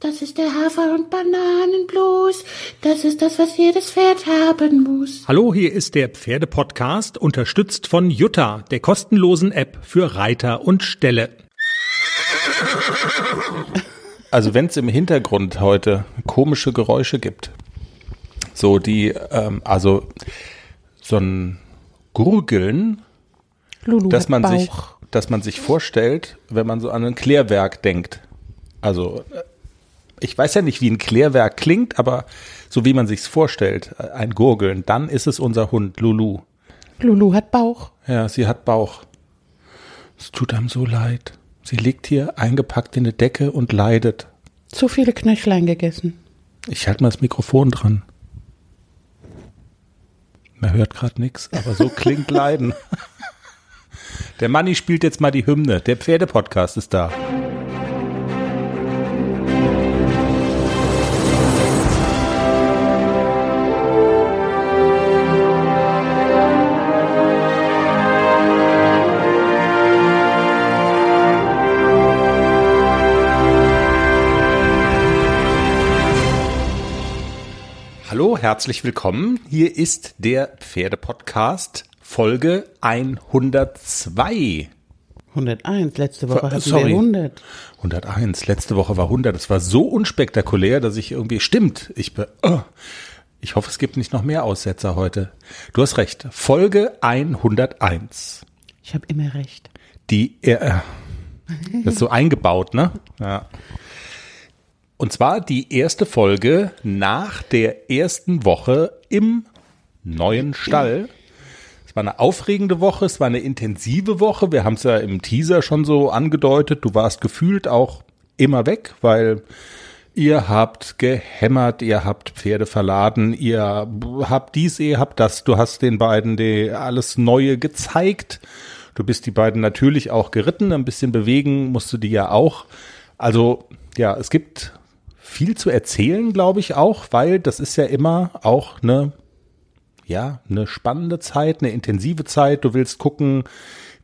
Das ist der Hafer- und Bananenblues. Das ist das, was jedes Pferd haben muss. Hallo, hier ist der Pferdepodcast, unterstützt von Jutta, der kostenlosen App für Reiter und Ställe. Also wenn es im Hintergrund heute komische Geräusche gibt, so die, ähm, also so ein Gurgeln, Lulu dass man Bauch. sich, dass man sich vorstellt, wenn man so an ein Klärwerk denkt. Also äh, ich weiß ja nicht, wie ein Klärwerk klingt, aber so wie man sich's vorstellt, äh, ein Gurgeln, dann ist es unser Hund Lulu. Lulu hat Bauch. Ja, sie hat Bauch. Es tut einem so leid. Sie liegt hier eingepackt in eine Decke und leidet. Zu viele Knöchlein gegessen. Ich halte mal das Mikrofon dran. Man hört gerade nichts, aber so klingt Leiden. Der Manni spielt jetzt mal die Hymne. Der Pferdepodcast ist da. Hallo, herzlich willkommen. Hier ist der Pferdepodcast Folge 102. 101. Letzte Woche hatten Sorry. wir 100. 101. Letzte Woche war 100. Das war so unspektakulär, dass ich irgendwie stimmt. Ich be oh. ich hoffe, es gibt nicht noch mehr Aussetzer heute. Du hast recht. Folge 101. Ich habe immer recht. Die äh, das ist so eingebaut, ne? Ja. Und zwar die erste Folge nach der ersten Woche im neuen Stall. Es war eine aufregende Woche, es war eine intensive Woche. Wir haben es ja im Teaser schon so angedeutet. Du warst gefühlt auch immer weg, weil ihr habt gehämmert, ihr habt Pferde verladen, ihr habt dies, ihr habt das. Du hast den beiden die alles Neue gezeigt. Du bist die beiden natürlich auch geritten, ein bisschen bewegen musst du die ja auch. Also ja, es gibt viel zu erzählen, glaube ich auch, weil das ist ja immer auch eine ja, eine spannende Zeit, eine intensive Zeit. Du willst gucken,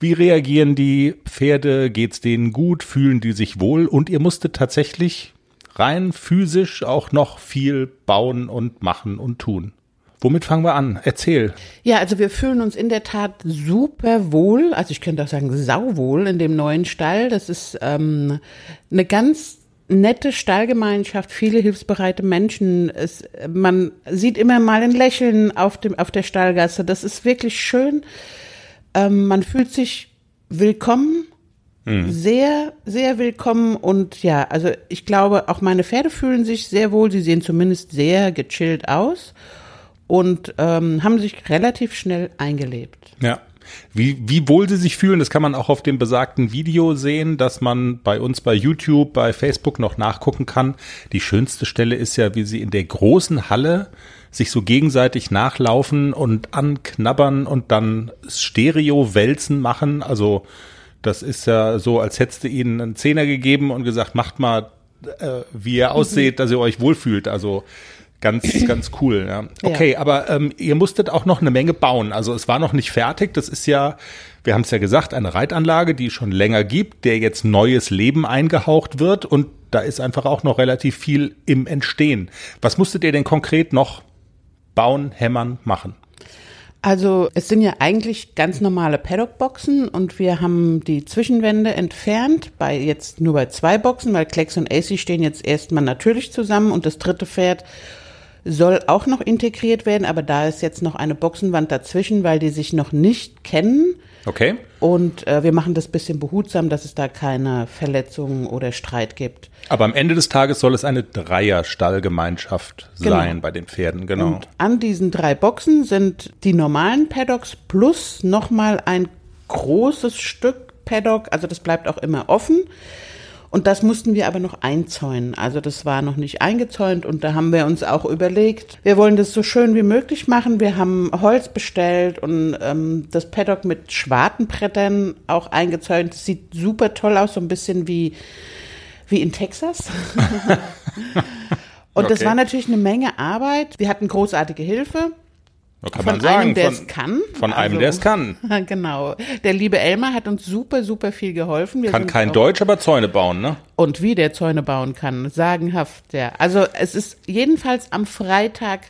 wie reagieren die Pferde, geht's denen gut, fühlen die sich wohl und ihr musstet tatsächlich rein physisch auch noch viel bauen und machen und tun. Womit fangen wir an? Erzähl. Ja, also wir fühlen uns in der Tat super wohl, also ich könnte auch sagen sauwohl in dem neuen Stall. Das ist ähm, eine ganz nette Stallgemeinschaft, viele hilfsbereite Menschen. Es, man sieht immer mal ein Lächeln auf, dem, auf der Stallgasse. Das ist wirklich schön. Ähm, man fühlt sich willkommen, sehr, sehr willkommen und ja, also ich glaube, auch meine Pferde fühlen sich sehr wohl. Sie sehen zumindest sehr gechillt aus und ähm, haben sich relativ schnell eingelebt. Ja. Wie, wie wohl sie sich fühlen, das kann man auch auf dem besagten Video sehen, dass man bei uns bei YouTube, bei Facebook noch nachgucken kann. Die schönste Stelle ist ja, wie sie in der großen Halle sich so gegenseitig nachlaufen und anknabbern und dann Stereo-Wälzen machen. Also das ist ja so, als hättest du ihnen einen Zehner gegeben und gesagt, macht mal, äh, wie ihr ausseht, dass ihr euch wohlfühlt. Also ganz, ganz cool. Ja. Okay, aber ähm, ihr musstet auch noch eine Menge bauen. Also es war noch nicht fertig. Das ist ja, wir haben es ja gesagt, eine Reitanlage, die es schon länger gibt, der jetzt neues Leben eingehaucht wird und da ist einfach auch noch relativ viel im Entstehen. Was musstet ihr denn konkret noch bauen, hämmern, machen? Also es sind ja eigentlich ganz normale Paddock-Boxen und wir haben die Zwischenwände entfernt, bei jetzt nur bei zwei Boxen, weil Klecks und AC stehen jetzt erstmal natürlich zusammen und das dritte Pferd soll auch noch integriert werden, aber da ist jetzt noch eine Boxenwand dazwischen, weil die sich noch nicht kennen. Okay. Und äh, wir machen das bisschen behutsam, dass es da keine Verletzungen oder Streit gibt. Aber am Ende des Tages soll es eine Dreier-Stallgemeinschaft Genau. sein bei den Pferden, genau. Und an diesen drei Boxen sind die normalen Paddocks plus nochmal ein großes Stück Paddock, also das bleibt auch immer offen. Und das mussten wir aber noch einzäunen. Also das war noch nicht eingezäunt und da haben wir uns auch überlegt, wir wollen das so schön wie möglich machen. Wir haben Holz bestellt und ähm, das Paddock mit Schwartenbrettern auch eingezäunt. Das sieht super toll aus, so ein bisschen wie, wie in Texas. Und das Okay. war natürlich eine Menge Arbeit. Wir hatten großartige Hilfe. Kann Von man sagen, einem, der von, es kann. Von einem, Also- der es kann. genau. Der liebe Elmar hat uns super, super viel geholfen. Wir Kann kein Deutsch, aber Zäune bauen, ne? Und wie der Zäune bauen kann. Sagenhaft, ja. Also es ist jedenfalls am Freitag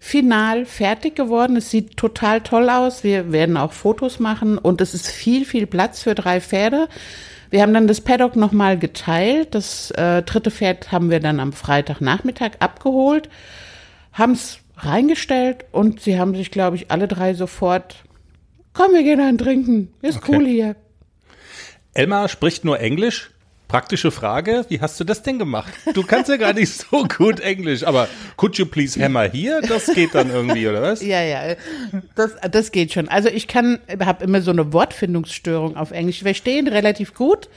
final fertig geworden. Es sieht total toll aus. Wir werden auch Fotos machen und es ist viel, viel Platz für drei Pferde. Wir haben dann das Paddock nochmal geteilt. Das äh, dritte Pferd haben wir dann am Freitagnachmittag abgeholt, haben es reingestellt und sie haben sich, glaube ich, alle drei sofort, komm, wir gehen einen trinken. Ist Okay. cool hier. Elmar spricht nur Englisch. Praktische Frage, wie hast du das denn gemacht? Du kannst ja gar nicht so gut Englisch, aber could you please hammer hier? Das geht dann irgendwie, oder was? Ja, ja, das, das geht schon. Also ich kann, habe immer so eine Wortfindungsstörung auf Englisch. Ich verstehe ihn relativ gut.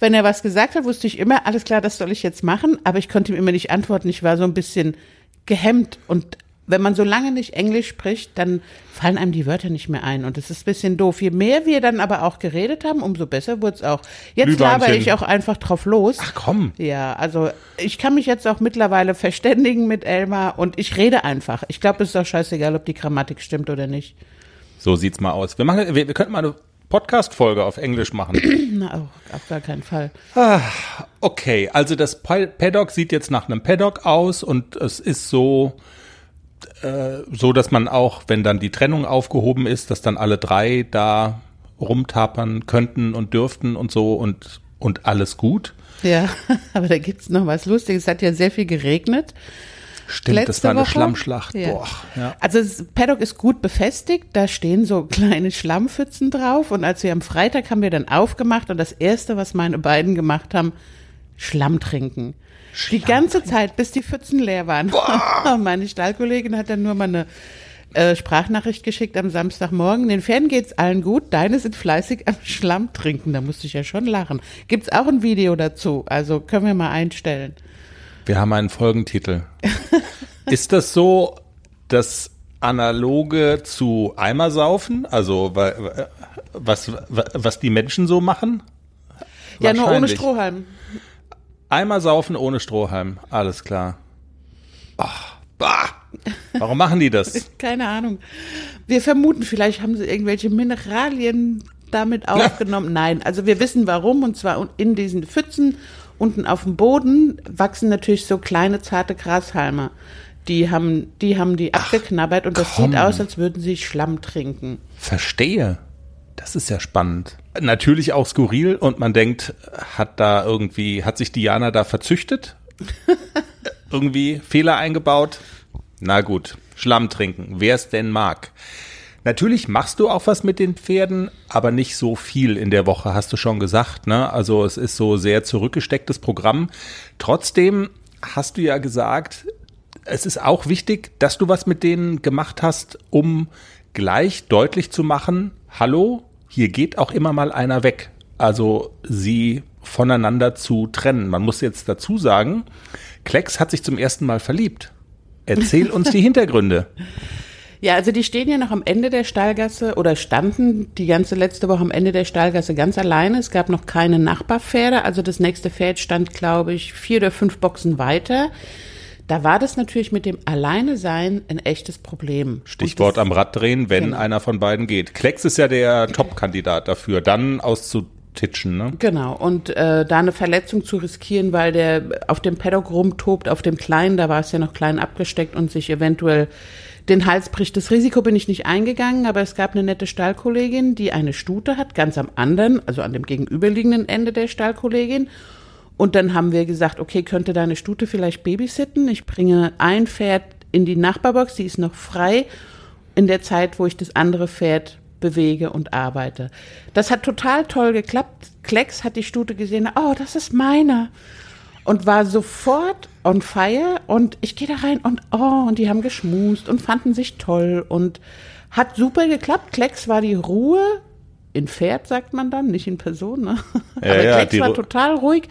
Wenn er was gesagt hat, wusste ich immer, alles klar, das soll ich jetzt machen, aber ich konnte ihm immer nicht antworten. Ich war so ein bisschen gehemmt und wenn man so lange nicht Englisch spricht, dann fallen einem die Wörter nicht mehr ein und das ist ein bisschen doof. Je mehr wir dann aber auch geredet haben, umso besser wurde es auch. Jetzt laber ich auch einfach drauf los. Ach komm, Ja, also ich kann mich jetzt auch mittlerweile verständigen mit Elmar und ich rede einfach. Ich glaube, es ist auch scheißegal, ob die Grammatik stimmt oder nicht. so sieht's mal aus. Wir, machen, wir, wir könnten mal eine Podcast-Folge auf Englisch machen. Na, oh, auf gar keinen Fall. Okay, also das Pa- Paddock sieht jetzt nach einem Paddock aus und es ist so, äh, so, dass man auch, wenn dann die Trennung aufgehoben ist, dass dann alle drei da rumtapern könnten und dürften und so und, und alles gut. Ja, aber da gibt's noch was Lustiges. Es hat ja sehr viel geregnet. Stimmt, das Letzte war eine Woche? Schlammschlacht. Ja. Boah, ja. Also das Paddock ist gut befestigt, da stehen so kleine Schlammpfützen drauf und als wir am Freitag haben wir dann aufgemacht und das erste, was meine beiden gemacht haben, Schlamm trinken. Die ganze Zeit, bis die Pfützen leer waren. meine Stallkollegin hat dann nur mal eine äh, Sprachnachricht geschickt am Samstagmorgen. Den Pferden geht's allen gut, deine sind fleißig am Schlamm trinken. Da musste ich ja schon lachen. Gibt's auch ein Video dazu, also können wir mal einstellen. Wir haben einen Folgentitel. ist das so das Analoge zu Eimersaufen? Also wa- wa- was, wa- was die Menschen so machen? Ja, nur ohne. Strohhalm. Eimer saufen ohne Strohhalm. Alles klar. Ach, bah. Warum machen die das? Keine Ahnung. Wir vermuten, vielleicht haben sie irgendwelche Mineralien damit aufgenommen. Nein, also wir wissen warum. Und zwar in diesen Pfützen unten auf dem Boden wachsen natürlich so kleine zarte Grashalme. Die haben die, haben die abgeknabbert und das komm. sieht aus, als würden sie Schlamm trinken. Verstehe. Das ist ja spannend. Natürlich auch skurril und man denkt, hat da irgendwie, hat sich Diana da verzüchtet? irgendwie Fehler eingebaut? Na gut, Schlamm trinken, wer es denn mag. Natürlich machst du auch was mit den Pferden, aber nicht so viel in der Woche, hast du schon gesagt. Ne? Also es ist so sehr zurückgestecktes Programm. Trotzdem hast du ja gesagt, es ist auch wichtig, dass du was mit denen gemacht hast, um gleich deutlich zu machen, hallo, hier geht auch immer mal einer weg. Also sie voneinander zu trennen. Man muss jetzt dazu sagen, Klecks hat sich zum ersten Mal verliebt. Erzähl uns die Hintergründe. Ja, also die stehen ja noch am Ende der Stallgasse oder standen die ganze letzte Woche am Ende der Stallgasse ganz alleine. Es gab noch keine Nachbarpferde. Also das nächste Pferd stand, glaube ich, vier oder fünf Boxen weiter. Da war das natürlich mit dem Alleine-Sein ein echtes Problem. Stichwort am Rad drehen, wenn Genau. einer von beiden geht. Klecks ist ja der Top-Kandidat dafür, dann auszutitschen. Ne? Genau, und äh, da eine Verletzung zu riskieren, weil der auf dem Paddock rumtobt, auf dem Kleinen, da war es ja noch klein abgesteckt und sich eventuell den Hals bricht. Das Risiko bin ich nicht eingegangen, aber es gab eine nette Stallkollegin, die eine Stute hat, ganz am anderen, also an dem gegenüberliegenden Ende der Stallkollegin. Und dann haben wir gesagt, okay, könnte deine Stute vielleicht babysitten? Ich bringe ein Pferd in die Nachbarbox, die ist noch frei in der Zeit, wo ich das andere Pferd bewege und arbeite. Das hat total toll geklappt. Klecks hat die Stute gesehen, oh, das ist meine. Und war sofort on fire und ich gehe da rein und oh, und die haben geschmust und fanden sich toll und hat super geklappt. Klecks war die Ruhe in Pferd, sagt man dann, nicht in Person. Ne? Ja, Aber ja, die war total ruhig.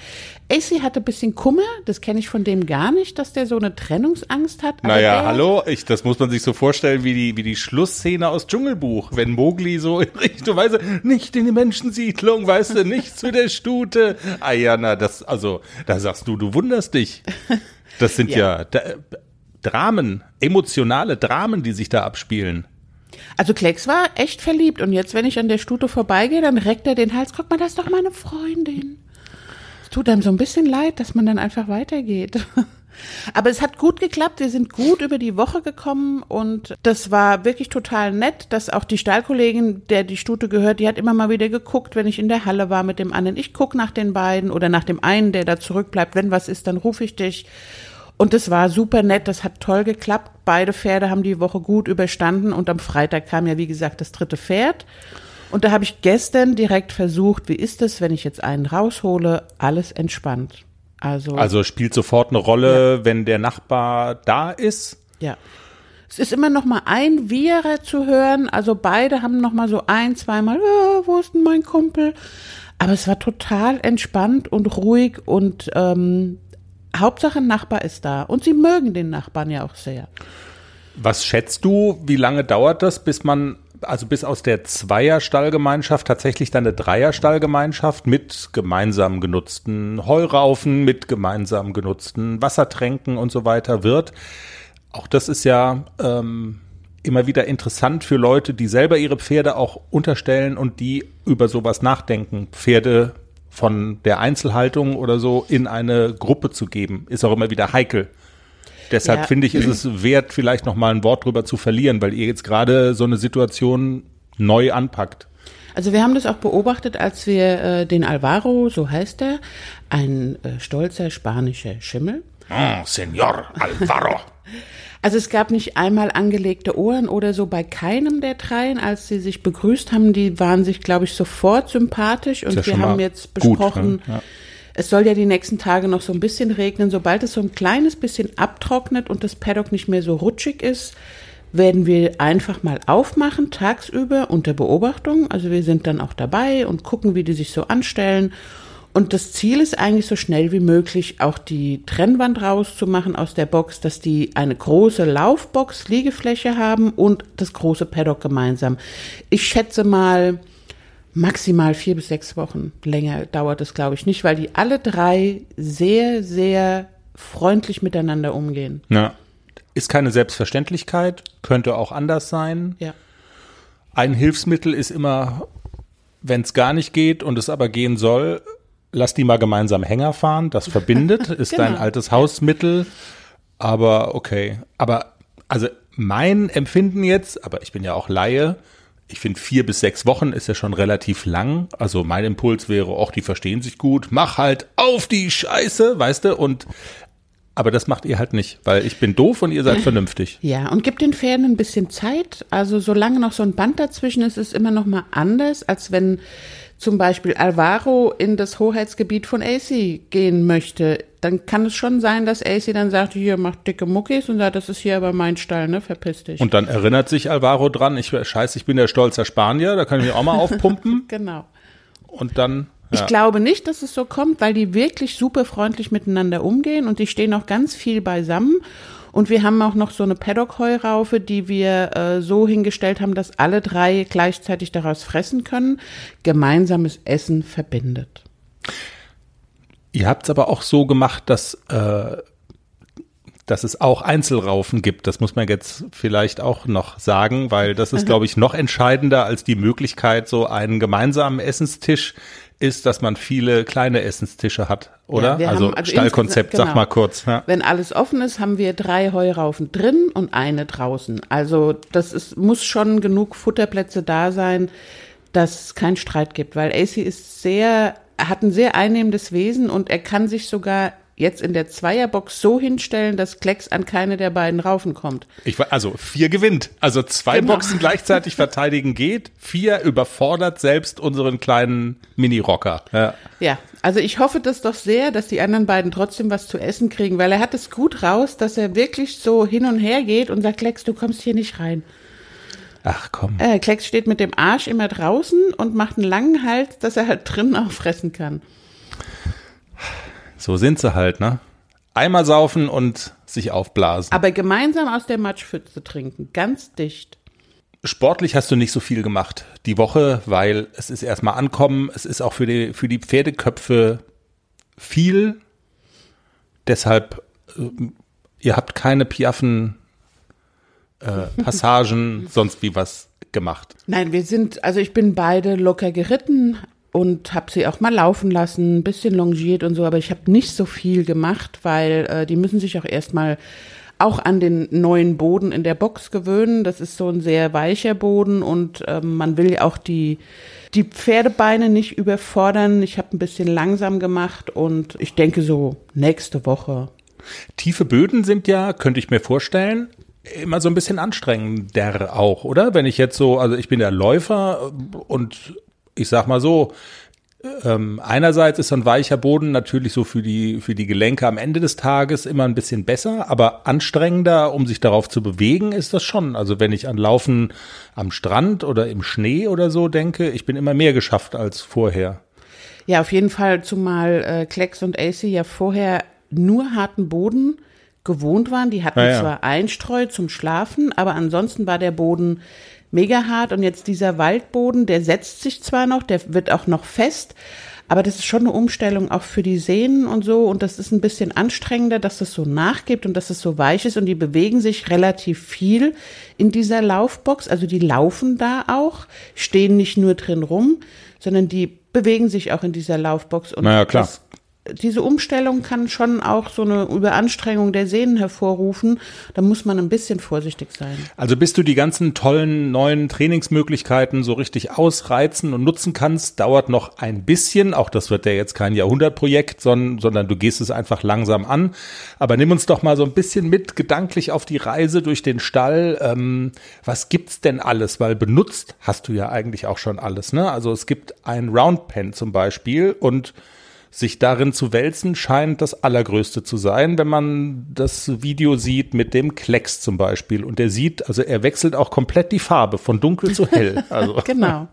AC hatte ein bisschen Kummer, das kenne ich von dem gar nicht, dass der so eine Trennungsangst hat. Aber Naja, der, hallo, ich, das muss man sich so vorstellen wie die, wie die Schlussszene aus Dschungelbuch, wenn Mowgli so in Richtung, du, nicht in die Menschensiedlung, weißt du, nicht zu der Stute. Ah ja, na, das, also, da sagst du, du wunderst dich. Das sind ja, Ja. da, Dramen, emotionale Dramen, die sich da abspielen. Also Klecks war echt verliebt und jetzt, wenn ich an der Stute vorbeigehe, dann reckt er den Hals. Guck mal, das ist doch meine Freundin. Es tut einem so ein bisschen leid, dass man dann einfach weitergeht. Aber es hat gut geklappt. Wir sind gut über die Woche gekommen und das war wirklich total nett, dass auch die Stallkollegin, der die Stute gehört, die hat immer mal wieder geguckt, wenn ich in der Halle war mit dem anderen. Ich guck nach den beiden oder nach dem einen, der da zurückbleibt. Wenn was ist, dann rufe ich dich. Und es war super nett, das hat toll geklappt. Beide Pferde haben die Woche gut überstanden und am Freitag kam ja, wie gesagt, das dritte Pferd. Und da habe ich gestern direkt versucht, wie ist es, wenn ich jetzt einen raushole, alles entspannt. Also, Also spielt sofort eine Rolle, wenn der Nachbar da ist. ja. Es ist immer noch mal ein Vierer zu hören. Also beide haben noch mal so ein, zweimal, äh, wo ist denn mein Kumpel? Aber es war total entspannt und ruhig und ähm, Hauptsache ein Nachbar ist da. Und sie mögen den Nachbarn ja auch sehr. Was schätzt du, wie lange dauert das, bis man, also bis aus der Zweier-Stallgemeinschaft tatsächlich dann eine Dreier-Stallgemeinschaft mit gemeinsam genutzten Heuraufen, mit gemeinsam genutzten Wassertränken und so weiter wird? Auch das ist ja ähm, immer wieder interessant für Leute, die selber ihre Pferde auch unterstellen und die über sowas nachdenken, Pferde von der Einzelhaltung oder so in eine Gruppe zu geben, ist auch immer wieder heikel. Deshalb Ja. finde ich, ist es wert, vielleicht noch mal ein Wort drüber zu verlieren, weil ihr jetzt gerade so eine Situation neu anpackt. Also wir haben das auch beobachtet, als wir äh, den Alvaro, so heißt er, ein äh, stolzer spanischer Schimmel. Oh, Senor Alvaro. Also es gab nicht einmal angelegte Ohren oder so bei keinem der dreien, als sie sich begrüßt haben. Die waren sich, glaube ich, sofort sympathisch und ja wir haben jetzt gut, besprochen, ne? Ja. es soll ja die nächsten Tage noch so ein bisschen regnen. Sobald es so ein kleines bisschen abtrocknet und das Paddock nicht mehr so rutschig ist, werden wir einfach mal aufmachen, tagsüber unter Beobachtung. Also wir sind dann auch dabei und gucken, wie die sich so anstellen. Und das Ziel ist eigentlich so schnell wie möglich auch die Trennwand rauszumachen aus der Box, dass die eine große Laufbox, Liegefläche haben und das große Paddock gemeinsam. Ich schätze mal maximal vier bis sechs Wochen. Länger dauert es, glaube ich, nicht, weil die alle drei sehr, sehr freundlich miteinander umgehen. Ja. Ist keine Selbstverständlichkeit, könnte auch anders sein. Ja. Ein Hilfsmittel ist immer, wenn es gar nicht geht und es aber gehen soll, lass die mal gemeinsam Hänger fahren. Das verbindet, ist Genau. dein altes Hausmittel. Aber okay. Aber also mein Empfinden jetzt, aber ich bin ja auch Laie, ich finde vier bis sechs Wochen ist ja schon relativ lang. Also mein Impuls wäre, auch die verstehen sich gut, mach halt auf die Scheiße, weißt du? Und aber das macht ihr halt nicht, weil ich bin doof und ihr seid vernünftig. Ja, und gibt den Pferden ein bisschen Zeit. Also solange noch so ein Band dazwischen ist, ist es immer noch mal anders, als wenn zum Beispiel Alvaro in das Hoheitsgebiet von AC gehen möchte. Dann kann es schon sein, dass AC dann sagt, hier, mach dicke Muckis und sagt, das ist hier aber mein Stall, ne, verpiss dich. Und dann erinnert sich Alvaro dran, ich scheiße, ich bin der stolzer Spanier, da kann ich mich auch mal aufpumpen genau. und dann Ich ja. glaube nicht, dass es so kommt, weil die wirklich super freundlich miteinander umgehen und die stehen auch ganz viel beisammen. Und wir haben auch noch so eine Paddock-Heuraufe, die wir äh, so hingestellt haben, dass alle drei gleichzeitig daraus fressen können. Gemeinsames Essen verbindet. Ihr habt es aber auch so gemacht, dass, äh, dass es auch Einzelraufen gibt. Das muss man jetzt vielleicht auch noch sagen, weil das ist, glaube ich, noch entscheidender als die Möglichkeit, so einen gemeinsamen Essenstisch ist, dass man viele kleine Essenstische hat, oder? Ja, also, also Stallkonzept, insgesamt- sag genau. mal kurz. Ja. Wenn alles offen ist, haben wir drei Heuraufen drin und eine draußen. Also das ist, muss schon genug Futterplätze da sein, dass es keinen Streit gibt, weil AC ist sehr, hat ein sehr einnehmendes Wesen und er kann sich sogar jetzt in der Zweierbox so hinstellen, dass Klecks an keine der beiden Raufen kommt. Ich, wa- also vier gewinnt. Also zwei Genau. Boxen gleichzeitig verteidigen geht. Vier überfordert selbst unseren kleinen Mini-Rocker. Ja. Ja, also ich hoffe das doch sehr, dass die anderen beiden trotzdem was zu essen kriegen, weil er hat es gut raus, dass er wirklich so hin und her geht und sagt, Klecks, du kommst hier nicht rein. Ach komm. Äh, Klecks steht mit dem Arsch immer draußen und macht einen langen Hals, dass er halt drinnen auch fressen kann. So sind sie halt, ne? Einmal saufen und sich aufblasen. Aber gemeinsam aus der Matschpfütze trinken, ganz dicht. Sportlich hast du nicht so viel gemacht die Woche, weil es ist erstmal ankommen, es ist auch für die, für die Pferdeköpfe viel. Deshalb, ähm, ihr habt keine Piaffen äh, Passagen, sonst wie was gemacht? Nein, wir sind, also ich bin beide locker geritten und habe sie auch mal laufen lassen, ein bisschen longiert und so, aber ich habe nicht so viel gemacht, weil äh, die müssen sich auch erstmal auch an den neuen Boden in der Box gewöhnen. Das ist so ein sehr weicher Boden und ähm, man will ja auch die, die Pferdebeine nicht überfordern. Ich habe ein bisschen langsam gemacht und ich denke so nächste Woche. Tiefe Böden sind ja, könnte ich mir vorstellen, immer so ein bisschen anstrengender auch, oder? Wenn ich jetzt so, also ich bin der Läufer und ich sag mal so, ähm, einerseits ist so ein weicher Boden natürlich so für die, für die Gelenke am Ende des Tages immer ein bisschen besser, aber anstrengender, um sich darauf zu bewegen, ist das schon. Also wenn ich an Laufen am Strand oder im Schnee oder so denke, ich bin immer mehr geschafft als vorher. Ja, auf jeden Fall, zumal äh, Klecks und AC ja vorher nur harten Boden gewohnt waren. Die hatten Ja, ja. zwar Einstreu zum Schlafen, aber ansonsten war der Boden mega hart. Und jetzt dieser Waldboden, der setzt sich zwar noch, der wird auch noch fest, aber das ist schon eine Umstellung auch für die Sehnen und so. Und das ist ein bisschen anstrengender, dass das so nachgibt und dass es so weich ist. Und die bewegen sich relativ viel in dieser Laufbox, also die laufen da auch, stehen nicht nur drin rum, sondern die bewegen sich auch in dieser Laufbox. Und Naja, klar. das diese Umstellung kann schon auch so eine Überanstrengung der Sehnen hervorrufen. Da muss man ein bisschen vorsichtig sein. Also bis du die ganzen tollen neuen Trainingsmöglichkeiten so richtig ausreizen und nutzen kannst, dauert noch ein bisschen. Auch das wird ja jetzt kein Jahrhundertprojekt, sondern, sondern du gehst es einfach langsam an. Aber nimm uns doch mal so ein bisschen mit gedanklich auf die Reise durch den Stall. Ähm, was gibt's denn alles? Weil benutzt hast du ja eigentlich auch schon alles. Ne? Also es gibt ein Roundpen zum Beispiel und sich darin zu wälzen, scheint das Allergrößte zu sein, wenn man das Video sieht mit dem Klecks zum Beispiel. Und der sieht, also er wechselt auch komplett die Farbe von dunkel zu hell. Also Genau.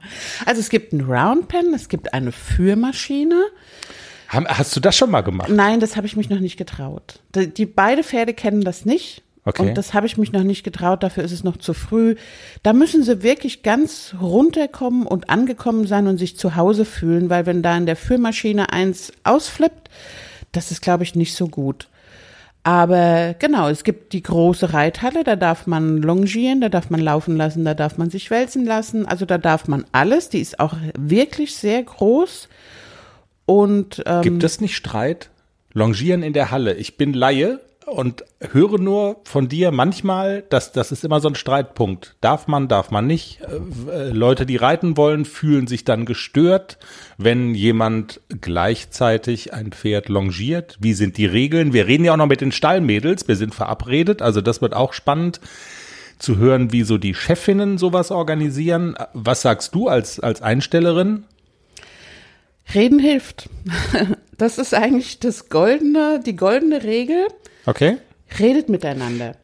Also es gibt einen Roundpen, es gibt eine Führmaschine. Hast du das schon mal gemacht? Nein, das habe ich mich noch nicht getraut. Die, die beide Pferde kennen das nicht. Okay. Und das habe ich mich noch nicht getraut, dafür ist es noch zu früh. Da müssen sie wirklich ganz runterkommen und angekommen sein und sich zu Hause fühlen, weil wenn da in der Führmaschine eins ausflippt, das ist, glaube ich, nicht so gut. Aber genau, es gibt die große Reithalle, da darf man longieren, da darf man laufen lassen, da darf man sich wälzen lassen, also da darf man alles. Die ist auch wirklich sehr groß. Und ähm, Gibt es nicht Streit? Longieren in der Halle. Ich bin Laie und höre nur von dir manchmal, dass das ist immer so ein Streitpunkt. Darf man, darf man nicht. Äh, äh, Leute, die reiten wollen, fühlen sich dann gestört, wenn jemand gleichzeitig ein Pferd longiert. Wie sind die Regeln? Wir reden ja auch noch mit den Stallmädels. Wir sind verabredet. Also das wird auch spannend zu hören, wie so die Chefinnen sowas organisieren. Was sagst du als, als Einstellerin? Reden hilft. Das ist eigentlich das goldene, die goldene Regel. Okay. Redet miteinander.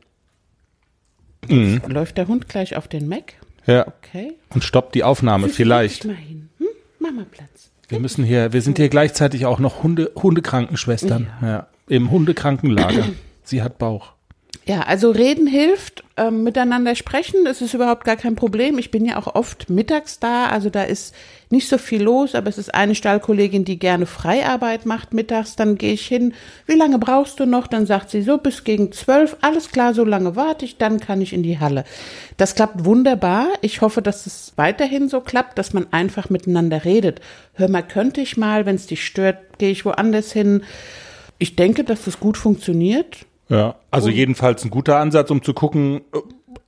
Jetzt läuft der Hund gleich auf den Mac. Ja. Okay. Und stoppt die Aufnahme vielleicht. Leg dich mal hin. Hm? Mach mal Platz. Wir müssen hier, wir sind hier gleichzeitig auch noch Hunde, Hundekrankenschwestern. Ja. Im Hundekrankenlager. Sie hat Bauch. Ja, also reden hilft, ähm, miteinander sprechen, das ist überhaupt gar kein Problem. Ich bin ja auch oft mittags da, also da ist nicht so viel los, aber es ist eine Stallkollegin, die gerne Freiarbeit macht mittags, dann gehe ich hin, wie lange brauchst du noch? Dann sagt sie so, bis gegen zwölf, alles klar, so lange warte ich, dann kann ich in die Halle. Das klappt wunderbar. Ich hoffe, dass es weiterhin so klappt, dass man einfach miteinander redet. Hör mal, könnte ich mal, wenn es dich stört, gehe ich woanders hin. Ich denke, dass das gut funktioniert. Ja. Also jedenfalls ein guter Ansatz, um zu gucken,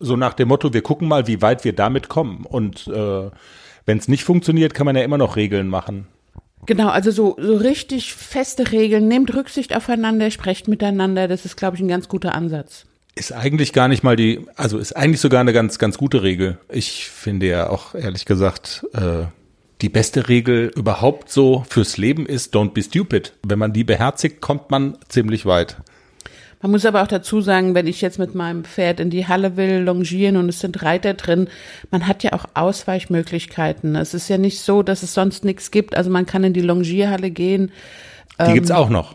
so nach dem Motto, wir gucken mal, wie weit wir damit kommen. Und äh, wenn es nicht funktioniert, kann man ja immer noch Regeln machen. Genau, also so, so richtig feste Regeln. Nehmt Rücksicht aufeinander, sprecht miteinander. Das ist, glaube ich, ein ganz guter Ansatz. Ist eigentlich gar nicht mal die, also ist eigentlich sogar eine ganz, ganz gute Regel. Ich finde ja auch ehrlich gesagt, äh, die beste Regel überhaupt so fürs Leben ist, don't be stupid. Wenn man die beherzigt, kommt man ziemlich weit. Man muss aber auch dazu sagen, wenn ich jetzt mit meinem Pferd in die Halle will, longieren und es sind Reiter drin, man hat ja auch Ausweichmöglichkeiten. Es ist ja nicht so, dass es sonst nichts gibt. Also man kann in die Longierhalle gehen. Die gibt's auch noch.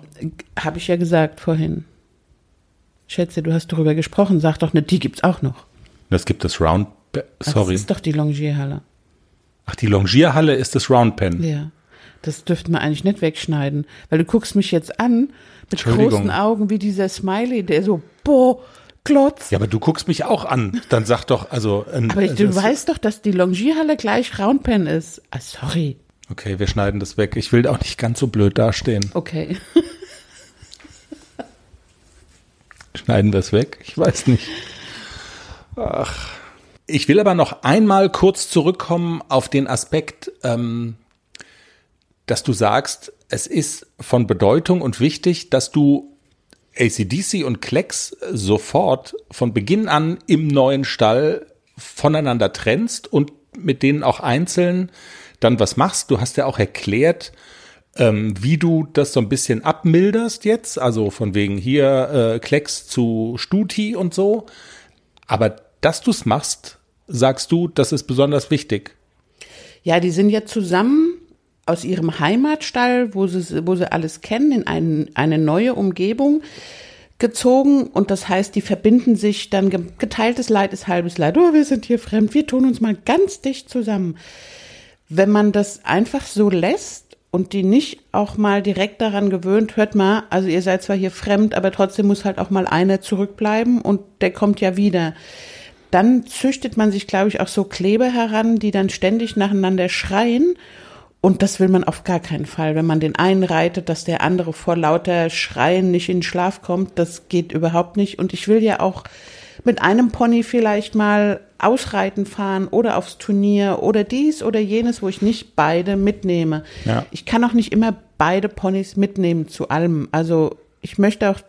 Habe ich ja gesagt vorhin. Schätze, du hast darüber gesprochen. Sag doch nicht, die gibt's auch noch. Das gibt es Round, sorry. Das ist doch die Longierhalle. Ach, die Longierhalle ist das Round Pen. Ja. Das dürften wir eigentlich nicht wegschneiden, weil du guckst mich jetzt an mit großen Augen wie dieser Smiley, der so, boah, Klotz. Ja, aber du guckst mich auch an. Dann sag doch, also. ähm, Aber ich, du das- weißt doch, dass die Longierhalle gleich Roundpen ist. Ah, sorry. Okay, wir schneiden das weg. Ich will auch nicht ganz so blöd dastehen. Okay. Schneiden es weg? Ich weiß nicht. Ach. Ich will aber noch einmal kurz zurückkommen auf den Aspekt, ähm, dass du sagst, es ist von Bedeutung und wichtig, dass du ACDC und Klecks sofort von Beginn an im neuen Stall voneinander trennst und mit denen auch einzeln dann was machst. Du hast ja auch erklärt, ähm, wie du das so ein bisschen abmilderst jetzt, also von wegen hier äh, Klecks zu Stuti und so. Aber dass du es machst, sagst du, das ist besonders wichtig. Ja, die sind ja zusammen aus ihrem Heimatstall, wo sie, wo sie alles kennen, in ein, eine neue Umgebung gezogen. Und das heißt, die verbinden sich dann, ge- geteiltes Leid ist halbes Leid. Oh, wir sind hier fremd, wir tun uns mal ganz dicht zusammen. Wenn man das einfach so lässt und die nicht auch mal direkt daran gewöhnt, hört mal, also ihr seid zwar hier fremd, aber trotzdem muss halt auch mal einer zurückbleiben und der kommt ja wieder dann züchtet man sich, glaube ich, auch so Kleber heran, die dann ständig nacheinander schreien. Und das will man auf gar keinen Fall. Wenn man den einen reitet, dass der andere vor lauter Schreien nicht in den Schlaf kommt, das geht überhaupt nicht. Und ich will ja auch mit einem Pony vielleicht mal ausreiten fahren oder aufs Turnier oder dies oder jenes, wo ich nicht beide mitnehme. Ja. Ich kann auch nicht immer beide Ponys mitnehmen zu allem. Also ich möchte auch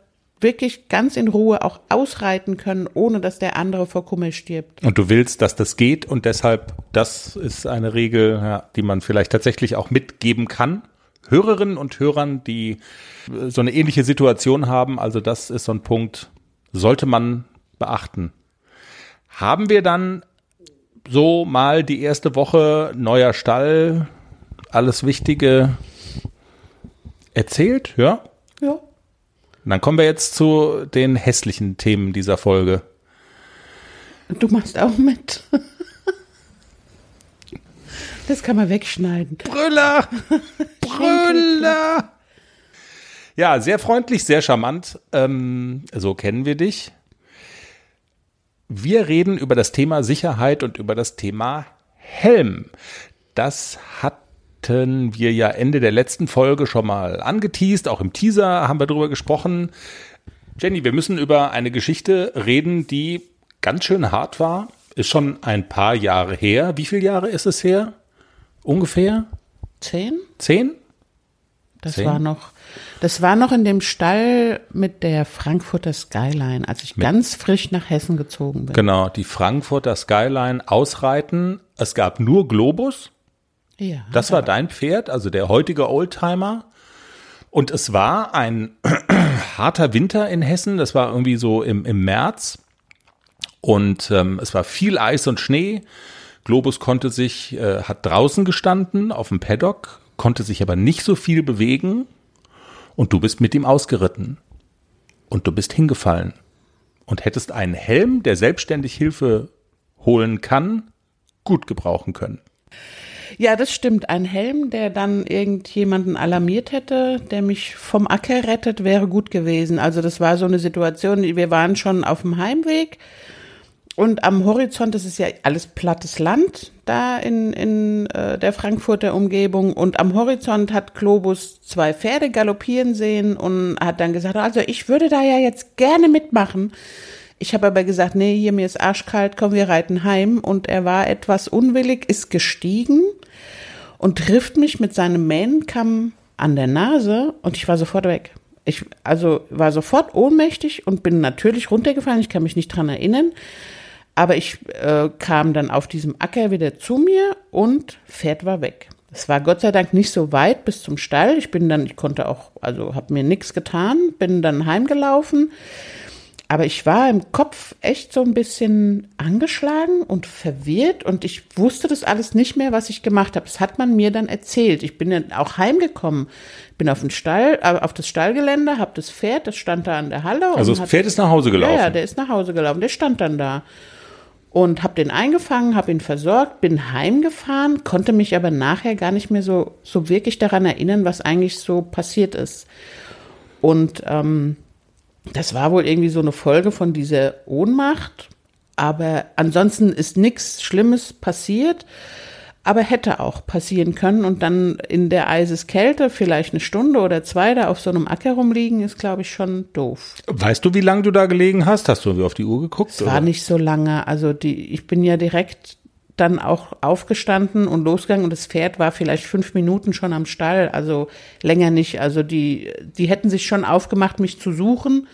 wirklich ganz in Ruhe auch ausreiten können, ohne dass der andere vor Kummer stirbt. Und du willst, dass das geht und deshalb, das ist eine Regel, ja, die man vielleicht tatsächlich auch mitgeben kann. Hörerinnen und Hörern, die äh, so eine ähnliche Situation haben, also das ist so ein Punkt, sollte man beachten. Haben wir dann so mal die erste Woche neuer Stall, alles Wichtige erzählt, ja? Ja. Und dann kommen wir jetzt zu den hässlichen Themen dieser Folge. Du machst auch mit. Das kann man wegschneiden. Brüller! Brüller! Ja, sehr freundlich, sehr charmant. Ähm, so kennen wir dich. Wir reden über das Thema Sicherheit und über das Thema Helm. Das hatten wir ja Ende der letzten Folge schon mal angeteased. Auch im Teaser haben wir drüber gesprochen. Jenny, wir müssen über eine Geschichte reden, die ganz schön hart war. Ist schon ein paar Jahre her. Wie viele Jahre ist es her? Ungefähr? Zehn? Zehn? Das Zehn? war noch, das war noch in dem Stall mit der Frankfurter Skyline, als ich ganz frisch nach Hessen gezogen bin. Genau, die Frankfurter Skyline ausreiten. Es gab nur Globus. Ja. Das war dein Pferd, also der heutige Oldtimer. Und es war ein harter Winter in Hessen. Das war irgendwie so im, im März. Und ähm, es war viel Eis und Schnee. Globus konnte sich, äh, hat draußen gestanden auf dem Paddock, konnte sich aber nicht so viel bewegen. Und du bist mit ihm ausgeritten. Und du bist hingefallen. Und hättest einen Helm, der selbstständig Hilfe holen kann, gut gebrauchen können. Ja, das stimmt. Ein Helm, der dann irgendjemanden alarmiert hätte, der mich vom Acker rettet, wäre gut gewesen. Also das war so eine Situation, wir waren schon auf dem Heimweg und am Horizont, das ist ja alles plattes Land da in, in äh, der Frankfurter Umgebung und am Horizont hat Globus zwei Pferde galoppieren sehen und hat dann gesagt, also ich würde da ja jetzt gerne mitmachen. Ich habe aber gesagt, nee, hier mir ist arschkalt, komm, wir reiten heim. Und er war etwas unwillig, ist gestiegen und trifft mich mit seinem Mähnenkamm an der Nase und ich war sofort weg. Ich also war sofort ohnmächtig und bin natürlich runtergefallen. Ich kann mich nicht dran erinnern. Aber ich äh, kam dann auf diesem Acker wieder zu mir und Pferd war weg. Es war Gott sei Dank nicht so weit bis zum Stall. Ich bin dann, ich konnte auch, also habe mir nichts getan, bin dann heimgelaufen. Aber ich war im Kopf echt so ein bisschen angeschlagen und verwirrt und ich wusste das alles nicht mehr, was ich gemacht habe. Das hat man mir dann erzählt. Ich bin dann auch heimgekommen, bin auf den Stall, äh, auf das Stallgelände, habe das Pferd, das stand da an der Halle. Also das hat- Pferd ist nach Hause gelaufen. ja, ja, der ist nach Hause gelaufen. Der stand dann da. Und habe den eingefangen, habe ihn versorgt, bin heimgefahren, konnte mich aber nachher gar nicht mehr so, so wirklich daran erinnern, was eigentlich so passiert ist. Und ähm, das war wohl irgendwie so eine Folge von dieser Ohnmacht. Aber ansonsten ist nichts Schlimmes passiert. Aber hätte auch passieren können und dann in der Eiseskälte vielleicht eine Stunde oder zwei da auf so einem Acker rumliegen, ist, glaube ich, schon doof. Weißt du, wie lange du da gelegen hast? Hast du auf die Uhr geguckt? Es war nicht so lange. Also die, ich bin ja direkt dann auch aufgestanden und losgegangen und das Pferd war vielleicht fünf Minuten schon am Stall, also länger nicht. Also die, die hätten sich schon aufgemacht, mich zu suchen.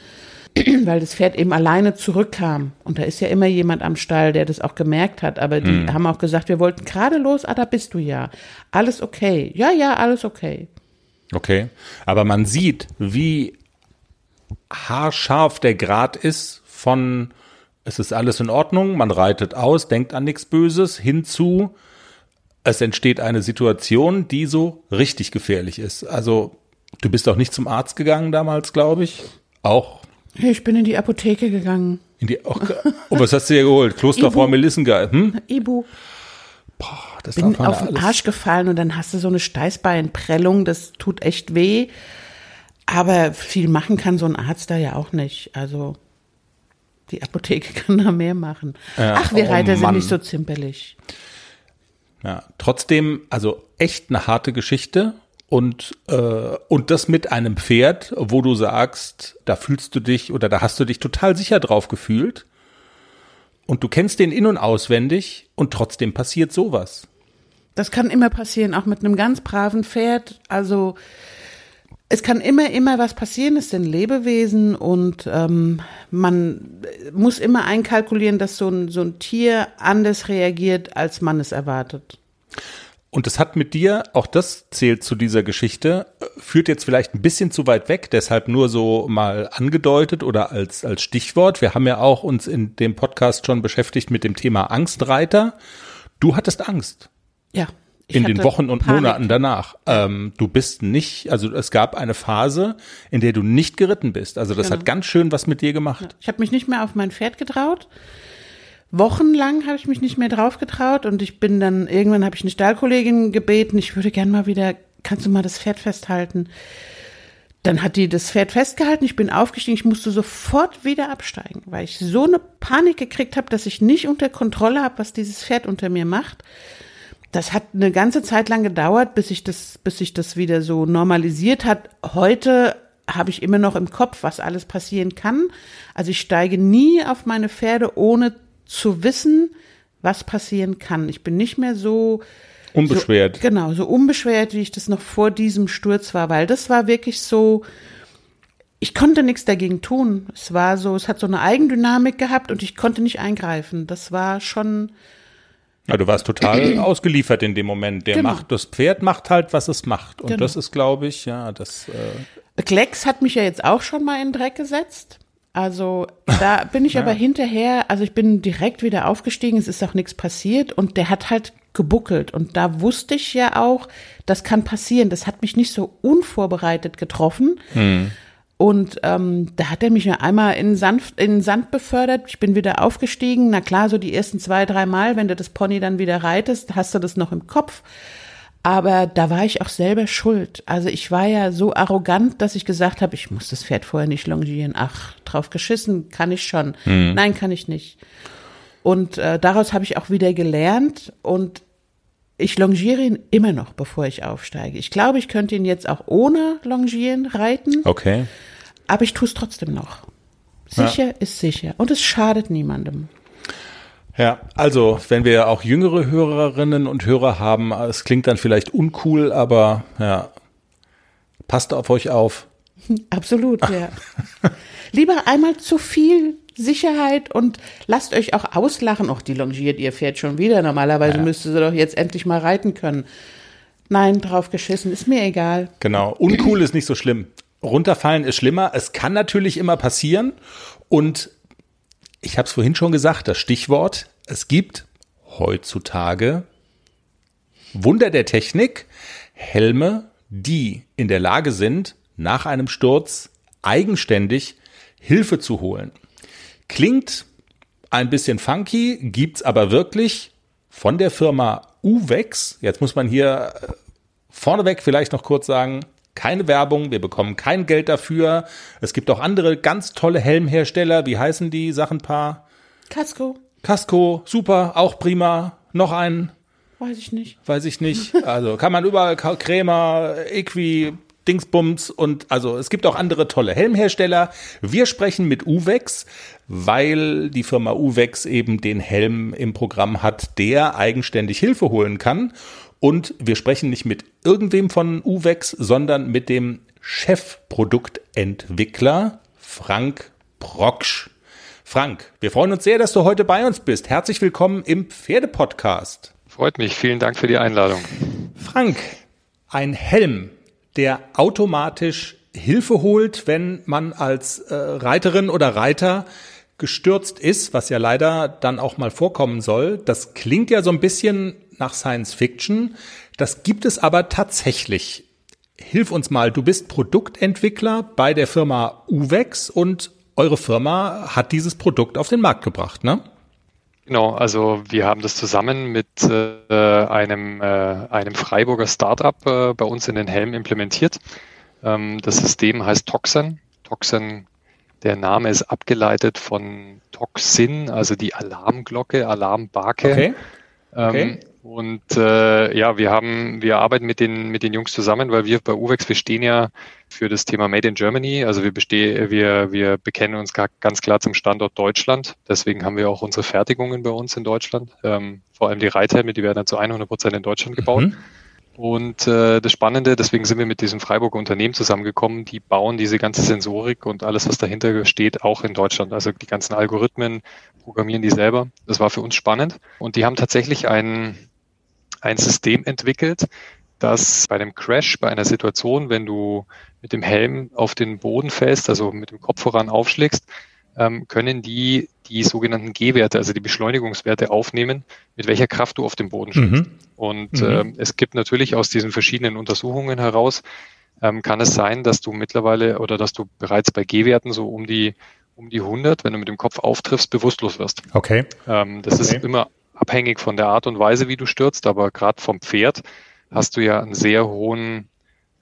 weil das Pferd eben alleine zurückkam. Und da ist ja immer jemand am Stall, der das auch gemerkt hat. Aber die mhm. haben auch gesagt, wir wollten gerade los, ah, da bist du ja. Alles okay. Ja, ja, alles okay. Okay. Aber man sieht, wie haarscharf der Grad ist von es ist alles in Ordnung, man reitet aus, denkt an nichts Böses, hinzu, es entsteht eine Situation, die so richtig gefährlich ist. Also, du bist auch nicht zum Arzt gegangen damals, glaube ich. Auch ich bin in die Apotheke gegangen. In die, oh, oh was hast du dir geholt? Klosterfrau Melissengeil. Hm? Ibu. Boah, das bin auf den Arsch gefallen und dann hast du so eine Steißbeinprellung, das tut echt weh. Aber viel machen kann so ein Arzt da ja auch nicht. Also die Apotheke kann da mehr machen. Ja, Ach, wir oh Reiter Mann. sind nicht so zimperlich. Ja, trotzdem, also echt eine harte Geschichte und, äh, und das mit einem Pferd, wo du sagst, da fühlst du dich oder da hast du dich total sicher drauf gefühlt und du kennst den in- und auswendig und trotzdem passiert sowas. Das kann immer passieren, auch mit einem ganz braven Pferd. Also es kann immer, immer was passieren, es sind Lebewesen und ähm, man muss immer einkalkulieren, dass so ein, so ein Tier anders reagiert, als man es erwartet. Und es hat mit dir, auch das zählt zu dieser Geschichte, führt jetzt vielleicht ein bisschen zu weit weg, deshalb nur so mal angedeutet oder als, als Stichwort. Wir haben ja auch uns in dem Podcast schon beschäftigt mit dem Thema Angstreiter. Du hattest Angst. Ja. In den Wochen und Panik. Monaten danach. Ähm, du bist nicht, also es gab eine Phase, in der du nicht geritten bist. Also das genau. hat ganz schön was mit dir gemacht. Ja. Ich habe mich nicht mehr auf mein Pferd getraut. Wochenlang habe ich mich nicht mehr drauf getraut und ich bin dann, irgendwann habe ich eine Stallkollegin gebeten, ich würde gern mal wieder, kannst du mal das Pferd festhalten? Dann hat die das Pferd festgehalten, ich bin aufgestiegen, ich musste sofort wieder absteigen, weil ich so eine Panik gekriegt habe, dass ich nicht unter Kontrolle habe, was dieses Pferd unter mir macht. Das hat eine ganze Zeit lang gedauert, bis sich das, bis sich das wieder so normalisiert hat. Heute habe ich immer noch im Kopf, was alles passieren kann. Also ich steige nie auf meine Pferde, ohne zu wissen, was passieren kann. Ich bin nicht mehr so unbeschwert. So, genau, so unbeschwert, wie ich das noch vor diesem Sturz war, weil das war wirklich so, ich konnte nichts dagegen tun. Es war so, es hat so eine Eigendynamik gehabt und ich konnte nicht eingreifen. Das war schon. Ja, du warst total ausgeliefert in dem Moment. Der genau. macht, das Pferd macht halt, was es macht. Und genau. das ist, glaube ich, ja, das. Äh Klecks hat mich ja jetzt auch schon mal in den Dreck gesetzt. Also da bin ich ja. aber hinterher, also ich bin direkt wieder aufgestiegen, es ist auch nichts passiert und der hat halt gebuckelt und da wusste ich ja auch, das kann passieren. Das hat mich nicht so unvorbereitet getroffen. Mhm. Und ähm, da hat er mich ja einmal in, Sand, in Sand befördert. Ich bin wieder aufgestiegen. Na klar, so die ersten zwei, drei Mal, wenn du das Pony dann wieder reitest, hast du das noch im Kopf. Aber da war ich auch selber schuld. Also ich war ja so arrogant, dass ich gesagt habe, ich muss das Pferd vorher nicht longieren. Ach, drauf geschissen, kann ich schon. Mhm. Nein, kann ich nicht. Und äh, daraus habe ich auch wieder gelernt und ich longiere ihn immer noch, bevor ich aufsteige. Ich glaube, ich könnte ihn jetzt auch ohne Longieren reiten. Okay. Aber ich tue es trotzdem noch. Sicher ja. ist sicher. Und es schadet niemandem. Ja, also wenn wir auch jüngere Hörerinnen und Hörer haben, es klingt dann vielleicht uncool, aber ja, passt auf euch auf. Absolut, ja. Lieber einmal zu viel Sicherheit und lasst euch auch auslachen. Och, die longiert ihr Pferd schon wieder. Normalerweise ja. müsste sie doch jetzt endlich mal reiten können. Nein, drauf geschissen, ist mir egal. Genau, uncool ist nicht so schlimm. Runterfallen ist schlimmer. Es kann natürlich immer passieren und ich habe es vorhin schon gesagt, das Stichwort, es gibt heutzutage Wunder der Technik, Helme, die in der Lage sind, nach einem Sturz eigenständig Hilfe zu holen. Klingt ein bisschen funky, gibt's aber wirklich von der Firma Uvex. Jetzt muss man hier äh, vorneweg vielleicht noch kurz sagen, keine Werbung, wir bekommen kein Geld dafür. Es gibt auch andere ganz tolle Helmhersteller. Wie heißen die Sachen paar? Casco. Casco, super, auch prima. Noch einen, Weiß ich nicht. weiß ich nicht. Also kann man überall Krämer, Equi, Dingsbums und also es gibt auch andere tolle Helmhersteller. Wir sprechen mit Uvex, weil die Firma Uvex eben den Helm im Programm hat, der eigenständig Hilfe holen kann. Und wir sprechen nicht mit irgendwem von Uvex, sondern mit dem Chefproduktentwickler Frank Brocksch. Frank, wir freuen uns sehr, dass du heute bei uns bist. Herzlich willkommen im Pferdepodcast. Freut mich. Vielen Dank für die Einladung. Frank, ein Helm, der automatisch Hilfe holt, wenn man als äh, Reiterin oder Reiter gestürzt ist, was ja leider dann auch mal vorkommen soll. Das klingt ja so ein bisschen nach Science Fiction. Das gibt es aber tatsächlich. Hilf uns mal, du bist Produktentwickler bei der Firma Uvex und eure Firma hat dieses Produkt auf den Markt gebracht, ne? Genau, also wir haben das zusammen mit äh, einem, äh, einem Freiburger Startup äh, bei uns in den Helm implementiert. Ähm, das System heißt Toxin. Toxin, der Name ist abgeleitet von Toxin, also die Alarmglocke, Alarmbarke. Okay. Okay. Ähm, und äh, ja, wir haben, wir arbeiten mit den mit den Jungs zusammen, weil wir bei Uvex, wir stehen ja für das Thema Made in Germany. Also wir bestehen, wir wir bekennen uns ga, ganz klar zum Standort Deutschland. Deswegen haben wir auch unsere Fertigungen bei uns in Deutschland. Ähm, vor allem die Reithelme, die werden dann zu 100 Prozent in Deutschland gebaut. Mhm. Und äh, das Spannende, deswegen sind wir mit diesem Freiburger Unternehmen zusammengekommen, die bauen diese ganze Sensorik und alles, was dahinter steht, auch in Deutschland. Also die ganzen Algorithmen programmieren die selber. Das war für uns spannend. Und die haben tatsächlich ein, ein System entwickelt, das bei einem Crash, bei einer Situation, wenn du mit dem Helm auf den Boden fällst, also mit dem Kopf voran aufschlägst, ähm, können die die sogenannten G-Werte, also die Beschleunigungswerte aufnehmen, mit welcher Kraft du auf dem Boden schlägst. Mhm. Und Mhm. ähm, es gibt natürlich aus diesen verschiedenen Untersuchungen heraus, ähm, kann es sein, dass du mittlerweile oder dass du bereits bei G-Werten so um die um die 100, wenn du mit dem Kopf auftriffst, bewusstlos wirst. Okay. Ähm, das Okay. ist immer abhängig von der Art und Weise, wie du stürzt, aber gerade vom Pferd hast du ja einen sehr hohen,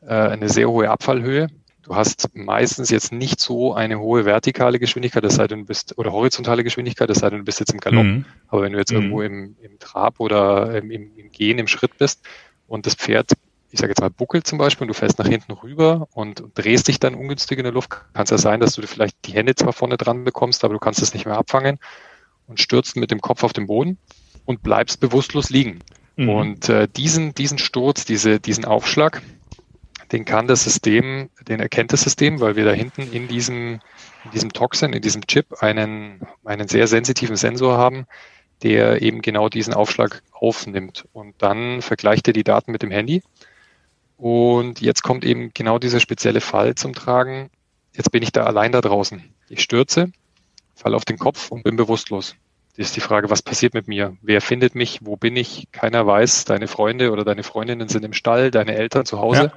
äh, eine sehr hohe Abfallhöhe. Du hast meistens jetzt nicht so eine hohe vertikale Geschwindigkeit, das sei denn, du bist, oder horizontale Geschwindigkeit, das sei denn, du bist jetzt im Galopp. Mhm. Aber wenn du jetzt Mhm. irgendwo im, im Trab oder im, im, im Gehen, im Schritt bist und das Pferd, ich sage jetzt mal, buckelt zum Beispiel und du fällst nach hinten rüber und, und drehst dich dann ungünstig in der Luft, kann es ja sein, dass du vielleicht die Hände zwar vorne dran bekommst, aber du kannst es nicht mehr abfangen und stürzt mit dem Kopf auf den Boden und bleibst bewusstlos liegen. Mhm. Und äh, diesen, diesen Sturz, diese, diesen Aufschlag, den kann das System, den erkennt das System, weil wir da hinten in diesem, in diesem Toxin, in diesem Chip einen, einen sehr sensitiven Sensor haben, der eben genau diesen Aufschlag aufnimmt. Und dann vergleicht er die Daten mit dem Handy. Und jetzt kommt eben genau dieser spezielle Fall zum Tragen. Jetzt bin ich da allein da draußen. Ich stürze, falle auf den Kopf und bin bewusstlos. Ist die Frage, was passiert mit mir? Wer findet mich? Wo bin ich? Keiner weiß. Deine Freunde oder deine Freundinnen sind im Stall, deine Eltern zu Hause.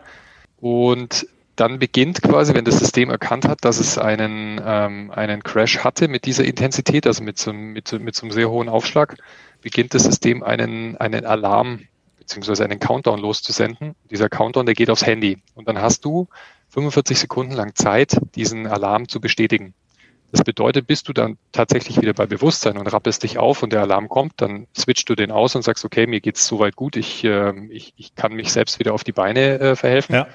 Und dann beginnt quasi, wenn das System erkannt hat, dass es einen, ähm, einen Crash hatte mit dieser Intensität, also mit so, einem- mit, mit so einem sehr hohen Aufschlag, beginnt das System einen, einen Alarm beziehungsweise einen Countdown loszusenden. Dieser Countdown, der geht aufs Handy. Und dann hast du 45 Sekunden lang Zeit, diesen Alarm zu bestätigen. Das bedeutet, bist du dann tatsächlich wieder bei Bewusstsein und rappelst dich auf und der Alarm kommt, dann switchst du den aus und sagst, okay, mir geht's soweit gut, ich, äh, ich, ich kann mich selbst wieder auf die Beine äh, verhelfen. Ja.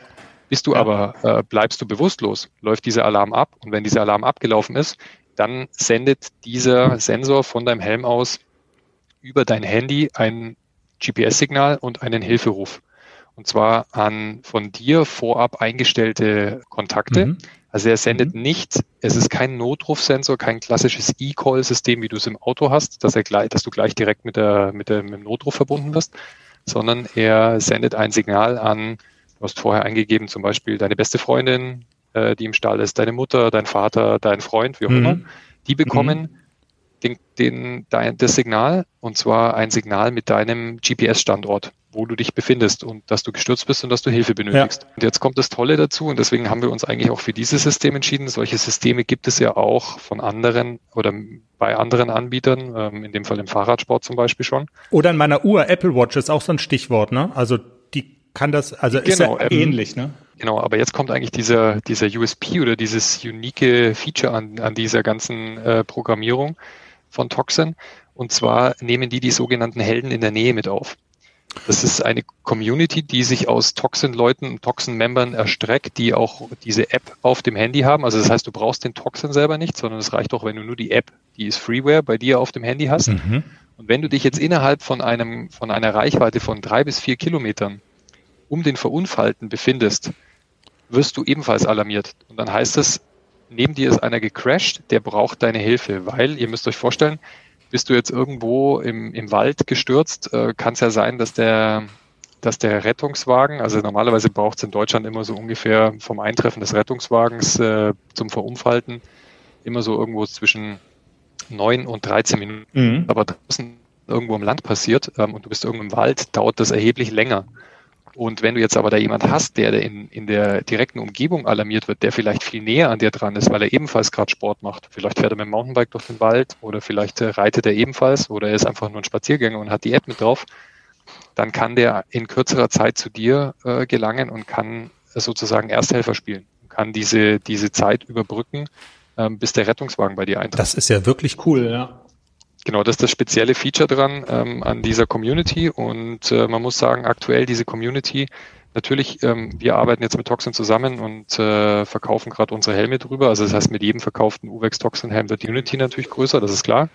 Bist du Ja. aber, äh, bleibst du bewusstlos, läuft dieser Alarm ab und wenn dieser Alarm abgelaufen ist, dann sendet dieser Sensor von deinem Helm aus über dein Handy ein GPS-Signal und einen Hilferuf. Und zwar an von dir vorab eingestellte Kontakte. Mhm. Also er sendet nicht, es ist kein Notrufsensor, kein klassisches E-Call-System, wie du es im Auto hast, dass er gleich, dass du gleich direkt mit der, mit der, mit dem Notruf verbunden wirst, sondern er sendet ein Signal an, du hast vorher eingegeben, zum Beispiel deine beste Freundin, äh, die im Stall ist, deine Mutter, dein Vater, dein Freund, wie auch Mhm. immer. Die bekommen den, den, dein, das Signal, und zwar ein Signal mit deinem GPS-Standort, wo du dich befindest und dass du gestürzt bist und dass du Hilfe benötigst. Und jetzt kommt das Tolle dazu und deswegen haben wir uns eigentlich auch für dieses System entschieden. Solche Systeme gibt es ja auch von anderen oder bei anderen Anbietern, ähm, in dem Fall im Fahrradsport zum Beispiel schon. Oder in meiner Uhr, Apple Watch ist auch so ein Stichwort, ne? Also die kann das, also ist Genau, ja ähm, ähnlich, ne? Genau, aber jetzt kommt eigentlich dieser, dieser USP oder dieses unique Feature an, an dieser ganzen äh, Programmierung von Toxin. Und zwar nehmen die die sogenannten Helden in der Nähe mit auf. Das ist eine Community, die sich aus Toxin-Leuten und Toxin-Membern erstreckt, die auch diese App auf dem Handy haben. Also das heißt, du brauchst den Toxin selber nicht, sondern es reicht auch, wenn du nur die App, die ist Freeware, bei dir auf dem Handy hast. Mhm. Und wenn du dich jetzt innerhalb von einem, von einer Reichweite von drei bis vier Kilometern um den Verunfallten befindest, wirst du ebenfalls alarmiert. Und dann heißt es, neben dir ist einer gecrashed, der braucht deine Hilfe, weil ihr müsst euch vorstellen, bist du jetzt irgendwo im, im Wald gestürzt, äh, kann es ja sein, dass der, dass der Rettungswagen, also normalerweise braucht es in Deutschland immer so ungefähr vom Eintreffen des Rettungswagens äh, zum Verunfallten immer so irgendwo zwischen neun und 13 Minuten. Mhm. Aber draußen irgendwo im Land passiert ähm, und du bist irgendwo im Wald, dauert das erheblich länger. Und wenn du jetzt aber da jemand hast, der in, in der direkten Umgebung alarmiert wird, der vielleicht viel näher an dir dran ist, weil er ebenfalls gerade Sport macht, vielleicht fährt er mit dem Mountainbike durch den Wald oder vielleicht äh, reitet er ebenfalls oder er ist einfach nur ein Spaziergänger und hat die App mit drauf, dann kann der in kürzerer Zeit zu dir äh, gelangen und kann sozusagen Ersthelfer spielen, kann diese, diese Zeit überbrücken, ähm, bis der Rettungswagen bei dir eintritt. Das ist ja wirklich cool, ja. Genau, das ist das spezielle Feature dran ähm, an dieser Community und äh, man muss sagen, aktuell diese Community, natürlich, ähm, wir arbeiten jetzt mit Toxin zusammen und äh, verkaufen gerade unsere Helme drüber. Also das heißt, mit jedem verkauften Uvex Toxin Helm wird die Unity natürlich größer, das ist klar.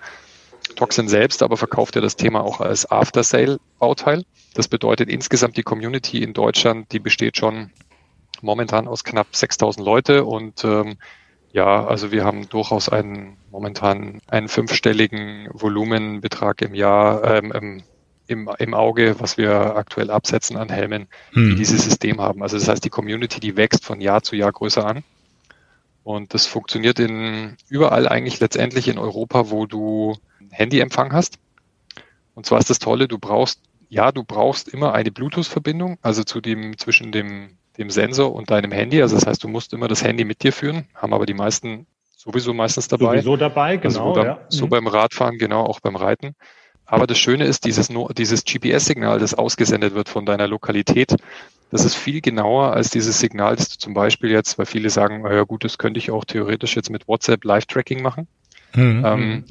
Toxin selbst aber verkauft ja das Thema auch als After-Sale-Bauteil. Das bedeutet insgesamt die Community in Deutschland, die besteht schon momentan aus knapp 6000 Leute und ähm, ja, also wir haben durchaus einen momentan einen fünfstelligen Volumenbetrag im Jahr ähm, im, im Auge, was wir aktuell absetzen an Helmen, hm. die dieses System haben. Also das heißt, die Community, die wächst von Jahr zu Jahr größer an. Und das funktioniert in überall eigentlich letztendlich in Europa, wo du Handyempfang hast. Und zwar ist das Tolle, du brauchst, ja, du brauchst immer eine Bluetooth-Verbindung, also zu dem, zwischen dem dem Sensor und deinem Handy. Also das heißt, du musst immer das Handy mit dir führen, haben aber die meisten sowieso meistens dabei. Sowieso dabei, also genau. Also, ja. So mhm. beim Radfahren, genau, auch beim Reiten. Aber das Schöne ist, dieses, dieses GPS-Signal, das ausgesendet wird von deiner Lokalität, das ist viel genauer als dieses Signal, das du zum Beispiel jetzt, weil viele sagen, ja gut, das könnte ich auch theoretisch jetzt mit WhatsApp Live-Tracking machen. Mhm. Ähm.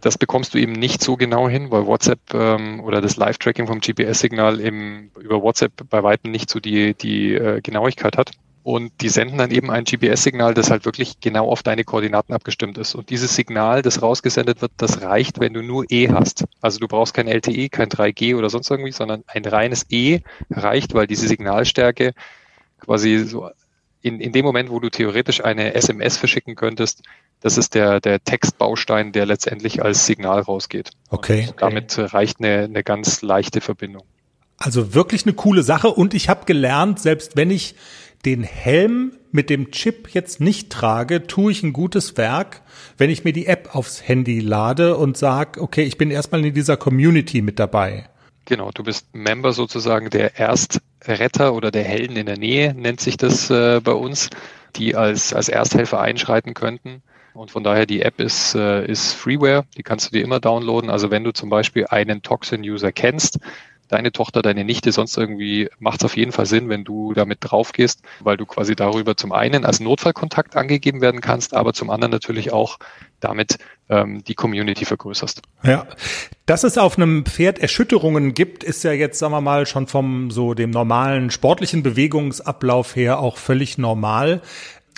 Das bekommst du eben nicht so genau hin, weil WhatsApp ähm, oder das Live-Tracking vom GPS-Signal über WhatsApp bei weitem nicht so die, die äh, Genauigkeit hat. Und die senden dann eben ein GPS-Signal, das halt wirklich genau auf deine Koordinaten abgestimmt ist. Und dieses Signal, das rausgesendet wird, das reicht, wenn du nur E hast. Also du brauchst kein LTE, kein 3G oder sonst irgendwie, sondern ein reines E reicht, weil diese Signalstärke quasi so in, in dem Moment, wo du theoretisch eine SMS verschicken könntest, das ist der, der Textbaustein, der letztendlich als Signal rausgeht. Okay. Und damit reicht eine, eine ganz leichte Verbindung. Also wirklich eine coole Sache. Und ich habe gelernt, selbst wenn ich den Helm mit dem Chip jetzt nicht trage, tue ich ein gutes Werk, wenn ich mir die App aufs Handy lade und sage, okay, ich bin erstmal in dieser Community mit dabei. Genau, du bist Member sozusagen der Erstretter oder der Helden in der Nähe, nennt sich das äh, bei uns, die als, als Ersthelfer einschreiten könnten. Und von daher, die App ist, äh, ist Freeware, die kannst du dir immer downloaden. Also wenn du zum Beispiel einen Toxin-User kennst, deine Tochter, deine Nichte, sonst irgendwie macht es auf jeden Fall Sinn, wenn du damit drauf gehst, weil du quasi darüber zum einen als Notfallkontakt angegeben werden kannst, aber zum anderen natürlich auch damit ähm, die Community vergrößerst. Ja, dass es auf einem Pferd Erschütterungen gibt, ist ja jetzt, sagen wir mal, schon vom so dem normalen sportlichen Bewegungsablauf her auch völlig normal.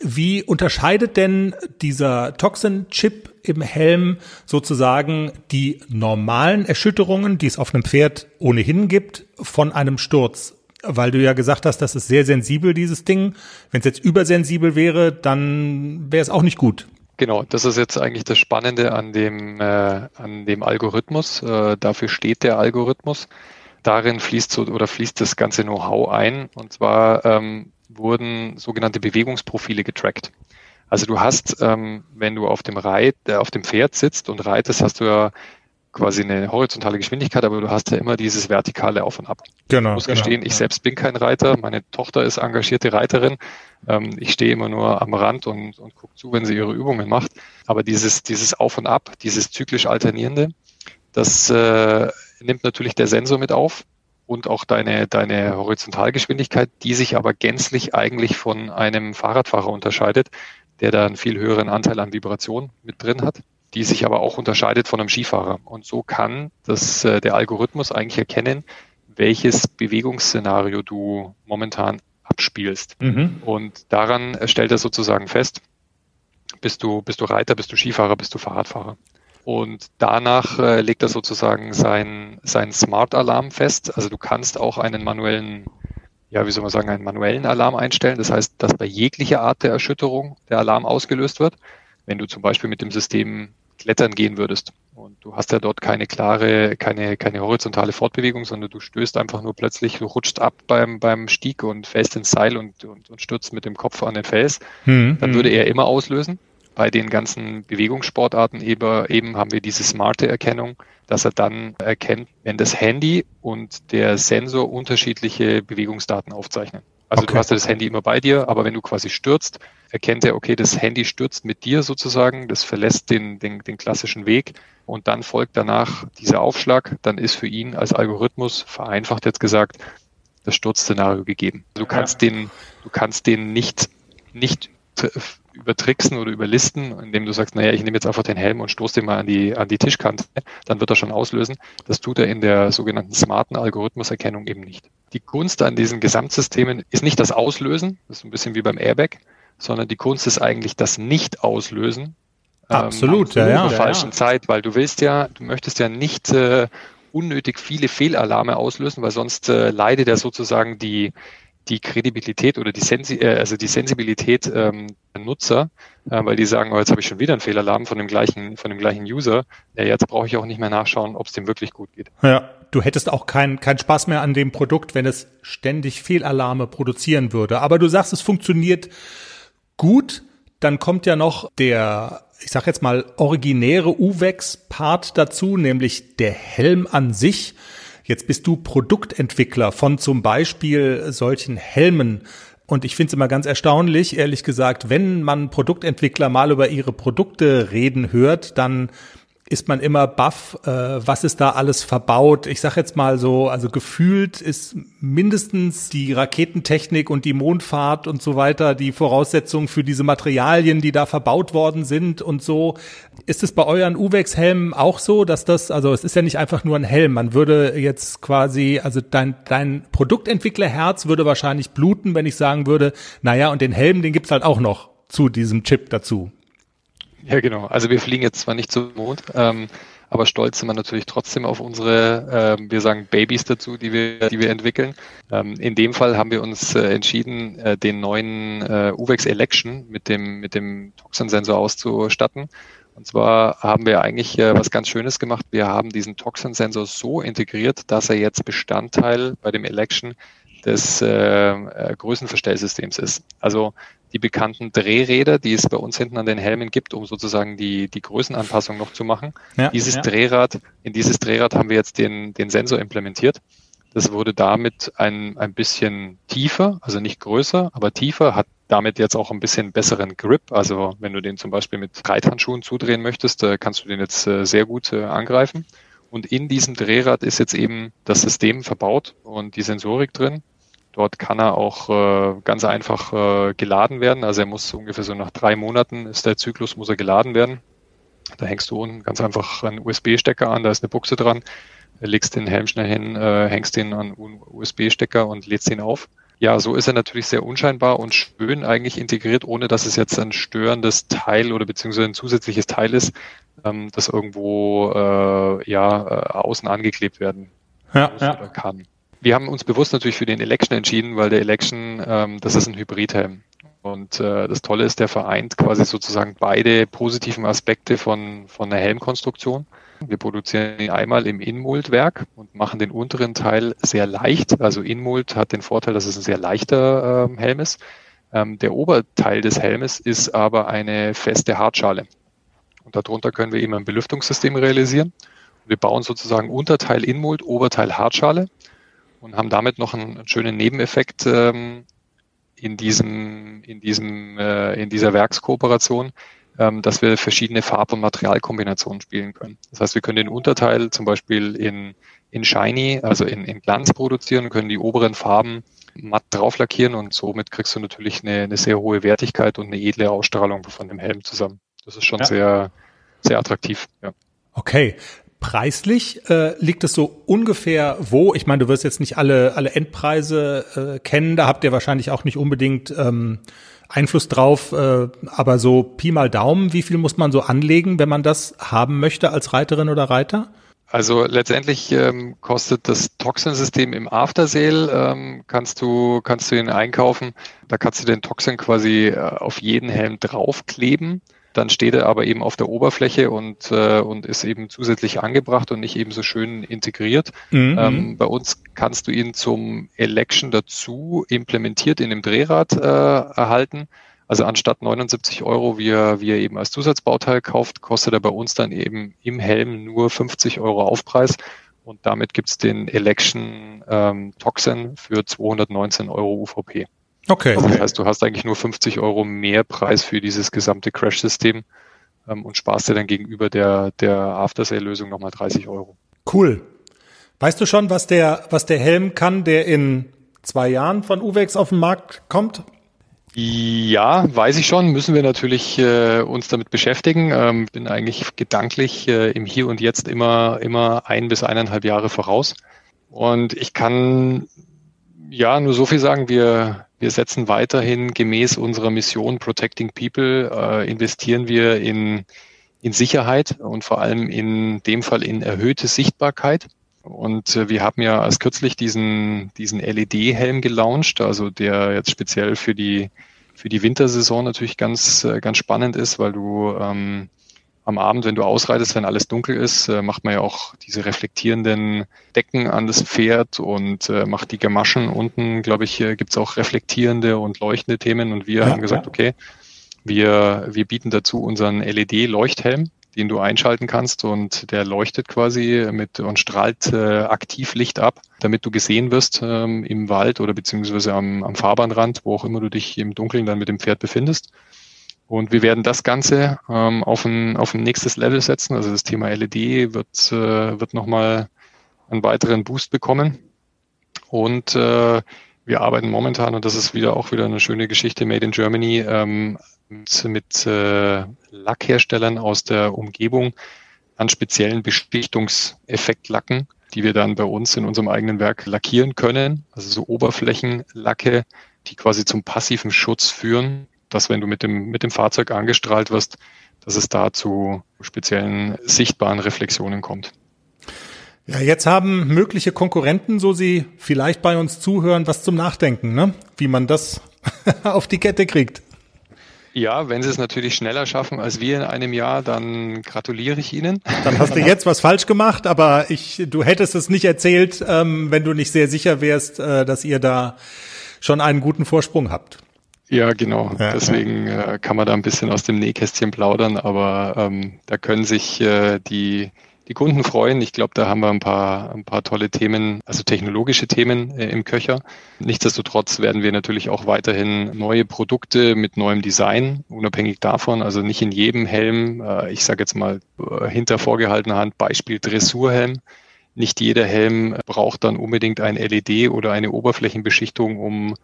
Wie unterscheidet denn dieser Toxin-Chip im Helm sozusagen die normalen Erschütterungen, die es auf einem Pferd ohnehin gibt, von einem Sturz? Weil du ja gesagt hast, das ist sehr sensibel, dieses Ding. Wenn es jetzt übersensibel wäre, dann wäre es auch nicht gut. Genau, das ist jetzt eigentlich das Spannende an dem, äh, an dem Algorithmus. Äh, dafür steht der Algorithmus. Darin fließt so oder fließt das ganze Know-how ein. Und zwar ähm, wurden sogenannte Bewegungsprofile getrackt. Also du hast, ähm, wenn du auf dem Reit, äh, auf dem Pferd sitzt und reitest, hast du ja quasi eine horizontale Geschwindigkeit, aber du hast ja immer dieses vertikale Auf und Ab. Genau. Ich muss genau, gestehen, ich selbst bin kein Reiter. Meine Tochter ist engagierte Reiterin. Ähm, ich stehe immer nur am Rand und, und gucke zu, wenn sie ihre Übungen macht. Aber dieses, dieses Auf und Ab, dieses zyklisch alternierende, das äh, nimmt natürlich der Sensor mit auf und auch deine, deine Horizontalgeschwindigkeit, die sich aber gänzlich eigentlich von einem Fahrradfahrer unterscheidet, der da einen viel höheren Anteil an Vibration mit drin hat, die sich aber auch unterscheidet von einem Skifahrer. Und so kann das, äh, der Algorithmus eigentlich erkennen, welches Bewegungsszenario du momentan abspielst. Mhm. Und daran stellt er sozusagen fest, bist du, bist du Reiter, bist du Skifahrer, bist du Fahrradfahrer. Und danach äh, legt er sozusagen sein, sein Smart-Alarm fest. Also du kannst auch einen manuellen, ja, wie soll man sagen, einen manuellen Alarm einstellen. Das heißt, dass bei jeglicher Art der Erschütterung der Alarm ausgelöst wird. Wenn du zum Beispiel mit dem System klettern gehen würdest. Und du hast ja dort keine klare, keine, keine horizontale Fortbewegung, sondern du stößt einfach nur plötzlich, du rutschst ab beim, beim Stieg und fällst ins Seil und, und, und stürzt mit dem Kopf an den Fels. Mhm. Dann würde er immer auslösen. Bei den ganzen Bewegungssportarten eben, eben haben wir diese smarte Erkennung, dass er dann erkennt, wenn das Handy und der Sensor unterschiedliche Bewegungsdaten aufzeichnen. Also okay. du hast ja das Handy immer bei dir, aber wenn du quasi stürzt, erkennt er, okay, das Handy stürzt mit dir sozusagen, das verlässt den, den, den klassischen Weg und dann folgt danach dieser Aufschlag, dann ist für ihn als Algorithmus, vereinfacht jetzt gesagt, das Sturzszenario gegeben. Du kannst ja. den, du kannst den nicht, nicht übertricksen oder überlisten, indem du sagst, naja, ich nehme jetzt einfach den Helm und stoße den mal an die, an die Tischkante, dann wird er schon auslösen. Das tut er in der sogenannten smarten Algorithmuserkennung eben nicht. Die Kunst an diesen Gesamtsystemen ist nicht das Auslösen, das ist ein bisschen wie beim Airbag, sondern die Kunst ist eigentlich das Nicht-Auslösen. Ähm, absolut, ähm, ja, ja. In der falschen ja. Zeit, weil du willst ja, du möchtest ja nicht äh, unnötig viele Fehlalarme auslösen, weil sonst äh, leidet ja sozusagen die, die Kredibilität oder die, Sensi äh, also die Sensibilität ähm, der Nutzer, äh, weil die sagen, oh, jetzt habe ich schon wieder einen Fehlalarm von dem gleichen, von dem gleichen User. Ja, jetzt brauche ich auch nicht mehr nachschauen, ob es dem wirklich gut geht. Ja, du hättest auch keinen keinen Spaß mehr an dem Produkt, wenn es ständig Fehlalarme produzieren würde. Aber du sagst, es funktioniert gut. Dann kommt ja noch der, ich sag jetzt mal, originäre UVEX-Part dazu, nämlich der Helm an sich. Jetzt bist du Produktentwickler von zum Beispiel solchen Helmen. Und ich finde es immer ganz erstaunlich, ehrlich gesagt, wenn man Produktentwickler mal über ihre Produkte reden hört, dann ist man immer baff, äh, was ist da alles verbaut. Ich sage jetzt mal so, also gefühlt ist mindestens die Raketentechnik und die Mondfahrt und so weiter die Voraussetzung für diese Materialien, die da verbaut worden sind und so. Ist es bei euren Uwex-Helmen auch so, dass das, also es ist ja nicht einfach nur ein Helm, man würde jetzt quasi, also dein, dein Produktentwicklerherz würde wahrscheinlich bluten, wenn ich sagen würde, naja, und den Helm, den gibt's halt auch noch zu diesem Chip dazu. Ja, genau. Also wir fliegen jetzt zwar nicht zum Mond, ähm, aber stolz sind wir natürlich trotzdem auf unsere, äh, wir sagen Babys dazu, die wir, die wir entwickeln. Ähm, in dem Fall haben wir uns äh, entschieden, äh, den neuen äh, UVEX Election mit dem, mit dem Toxin-Sensor auszustatten. Und zwar haben wir eigentlich äh, was ganz Schönes gemacht. Wir haben diesen Toxin-Sensor so integriert, dass er jetzt Bestandteil bei dem Election des äh, äh, Größenverstellsystems ist. Also die bekannten Drehräder, die es bei uns hinten an den Helmen gibt, um sozusagen die, die Größenanpassung noch zu machen. Ja, dieses ja. Drehrad, in dieses Drehrad haben wir jetzt den, den Sensor implementiert. Das wurde damit ein, ein bisschen tiefer, also nicht größer, aber tiefer, hat damit jetzt auch ein bisschen besseren Grip. Also wenn du den zum Beispiel mit Reithandschuhen zudrehen möchtest, äh, kannst du den jetzt äh, sehr gut äh, angreifen. Und in diesem Drehrad ist jetzt eben das System verbaut und die Sensorik drin. Dort kann er auch äh, ganz einfach äh, geladen werden. Also er muss ungefähr so nach drei Monaten ist der Zyklus, muss er geladen werden. Da hängst du unten ganz einfach einen USB-Stecker an, da ist eine Buchse dran, legst den Helm schnell hin, äh, hängst den an USB-Stecker und lädst ihn auf. Ja, so ist er natürlich sehr unscheinbar und schön eigentlich integriert, ohne dass es jetzt ein störendes Teil oder beziehungsweise ein zusätzliches Teil ist, ähm, das irgendwo äh, ja äh, außen angeklebt werden ja, ja. kann. Wir haben uns bewusst natürlich für den Election entschieden, weil der Election, ähm, das ist ein Hybridhelm. Und äh, das Tolle ist, der vereint quasi sozusagen beide positiven Aspekte von, von der Helmkonstruktion. Wir produzieren ihn einmal im Inmoldwerk und machen den unteren Teil sehr leicht. Also Inmold hat den Vorteil, dass es ein sehr leichter ähm, Helm ist. Ähm, der Oberteil des Helmes ist aber eine feste Hartschale. Und darunter können wir eben ein Belüftungssystem realisieren. Wir bauen sozusagen Unterteil Inmold, Oberteil Hartschale und haben damit noch einen, schönen Nebeneffekt ähm, in diesem, in diesem, äh, in dieser Werkskooperation, ähm, dass wir verschiedene Farb- und Materialkombinationen spielen können. Das heißt, wir können den Unterteil zum Beispiel in, in Shiny, also in, in Glanz produzieren, können die oberen Farben matt drauf lackieren und somit kriegst du natürlich eine, eine sehr hohe Wertigkeit und eine edle Ausstrahlung von dem Helm zusammen. Das ist schon ja. sehr, sehr attraktiv. Ja. Okay. Preislich äh, liegt es so ungefähr wo? Ich meine, du wirst jetzt nicht alle, alle Endpreise äh, kennen, da habt ihr wahrscheinlich auch nicht unbedingt ähm, Einfluss drauf, äh, aber so Pi mal Daumen, wie viel muss man so anlegen, wenn man das haben möchte als Reiterin oder Reiter? Also letztendlich ähm, kostet das Toxin-System im Aftersale, ähm, kannst du, kannst du ihn einkaufen. Da kannst du den Toxin quasi äh, auf jeden Helm draufkleben. Dann steht er aber eben auf der Oberfläche und, äh, und ist eben zusätzlich angebracht und nicht eben so schön integriert. Mhm. Ähm, bei uns kannst du ihn zum Election dazu implementiert in dem Drehrad äh, erhalten. Also anstatt 79 Euro, wie er, wie er eben als Zusatzbauteil kauft, kostet er bei uns dann eben im Helm nur 50 Euro Aufpreis. Und damit gibt's den Election ähm, Toxin für 219 Euro UVP. Okay. Also das heißt, du hast eigentlich nur 50 Euro mehr Preis für dieses gesamte Crash-System ähm, und sparst dir dann gegenüber der, der After-Sale-Lösung nochmal 30 Euro. Cool. Weißt du schon, was der, was der Helm kann, der in zwei Jahren von Uwex auf den Markt kommt? Ja, weiß ich schon. Müssen wir natürlich äh, uns damit beschäftigen. Ähm, bin eigentlich gedanklich äh, im Hier und Jetzt immer immer ein bis eineinhalb Jahre voraus. Und ich kann ja nur so viel sagen. Wir wir setzen weiterhin gemäß unserer Mission Protecting People äh, investieren wir in in Sicherheit und vor allem in dem Fall in erhöhte Sichtbarkeit. Und äh, wir haben ja als kürzlich diesen, diesen LED-Helm gelauncht, also der jetzt speziell für die, für die Wintersaison natürlich ganz, äh, ganz spannend ist, weil du ähm, am Abend, wenn du ausreitest, wenn alles dunkel ist, äh, macht man ja auch diese reflektierenden Decken an das Pferd und äh, macht die Gamaschen unten, glaube ich, äh, gibt's auch reflektierende und leuchtende Themen. Und wir ja, haben gesagt, ja. okay, wir, wir bieten dazu unseren LED-Leuchthelm den du einschalten kannst und der leuchtet quasi mit und strahlt äh, aktiv Licht ab, damit du gesehen wirst ähm, im Wald oder beziehungsweise am, am Fahrbahnrand, wo auch immer du dich im Dunkeln dann mit dem Pferd befindest. Und wir werden das Ganze ähm, auf, ein, auf ein nächstes Level setzen. Also das Thema LED wird, äh, wird nochmal einen weiteren Boost bekommen. Und äh, wir arbeiten momentan, und das ist wieder auch wieder eine schöne Geschichte, Made in Germany, ähm, mit, mit äh, Lackherstellern aus der Umgebung an speziellen Bestichtungseffektlacken, die wir dann bei uns in unserem eigenen Werk lackieren können. Also so Oberflächenlacke, die quasi zum passiven Schutz führen, dass wenn du mit dem, mit dem Fahrzeug angestrahlt wirst, dass es da zu speziellen sichtbaren Reflexionen kommt. Ja, jetzt haben mögliche Konkurrenten, so sie vielleicht bei uns zuhören, was zum Nachdenken, ne? wie man das auf die Kette kriegt. Ja, wenn sie es natürlich schneller schaffen als wir in einem Jahr, dann gratuliere ich Ihnen. Dann hast du jetzt was falsch gemacht, aber ich, du hättest es nicht erzählt, ähm, wenn du nicht sehr sicher wärst, äh, dass ihr da schon einen guten Vorsprung habt. Ja, genau. Ja, Deswegen äh, kann man da ein bisschen aus dem Nähkästchen plaudern, aber ähm, da können sich äh, die die Kunden freuen. Ich glaube, da haben wir ein paar, ein paar tolle Themen, also technologische Themen äh, im Köcher. Nichtsdestotrotz werden wir natürlich auch weiterhin neue Produkte mit neuem Design, unabhängig davon, also nicht in jedem Helm, äh, ich sage jetzt mal äh, hinter vorgehaltener Hand Beispiel Dressurhelm. Nicht jeder Helm braucht dann unbedingt ein LED oder eine Oberflächenbeschichtung, um,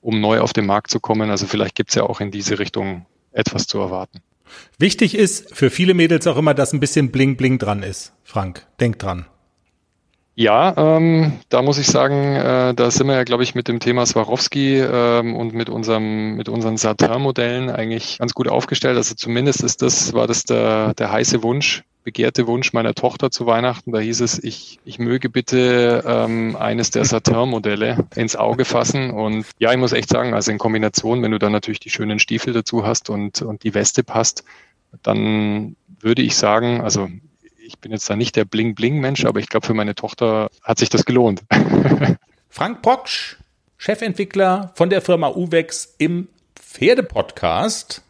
um neu auf den Markt zu kommen. Also vielleicht gibt es ja auch in diese Richtung etwas zu erwarten. Wichtig ist für viele Mädels auch immer, dass ein bisschen Bling Bling dran ist. Frank, denk dran. Ja, ähm, da muss ich sagen, äh, da sind wir ja, glaube ich, mit dem Thema Swarovski ähm, und mit unserem, mit unseren Satin-Modellen eigentlich ganz gut aufgestellt. Also zumindest ist das, war das der, der heiße Wunsch, begehrte Wunsch meiner Tochter zu Weihnachten. Da hieß es, ich, ich möge bitte ähm, eines der Satin-Modelle ins Auge fassen. Und ja, ich muss echt sagen, also in Kombination, wenn du dann natürlich die schönen Stiefel dazu hast und, und die Weste passt, dann würde ich sagen, also ich bin jetzt da nicht der Bling-Bling-Mensch, aber ich glaube, für meine Tochter hat sich das gelohnt. Frank Proksch, Chefentwickler von der Firma Uwex im Pferdepodcast.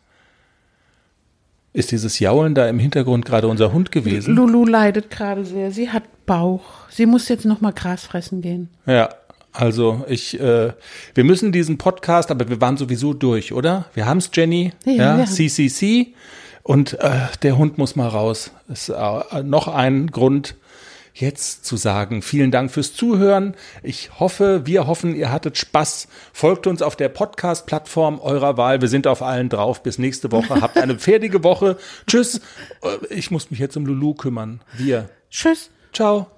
Ist dieses Jaulen da im Hintergrund gerade unser Hund gewesen? Lulu leidet gerade sehr. Sie hat Bauch. Sie muss jetzt noch mal Gras fressen gehen. Ja, also ich, äh, wir müssen diesen Podcast, aber wir waren sowieso durch, oder? Wir haben es, Jenny. Ja, ja CCC. Und äh, der Hund muss mal raus. Ist äh, noch ein Grund, jetzt zu sagen, vielen Dank fürs Zuhören. Ich hoffe, wir hoffen, ihr hattet Spaß. Folgt uns auf der Podcast-Plattform eurer Wahl. Wir sind auf allen drauf. Bis nächste Woche. Habt eine fertige Woche. Tschüss. Äh, Ich muss mich jetzt um Lulu kümmern. Wir. Tschüss. Ciao.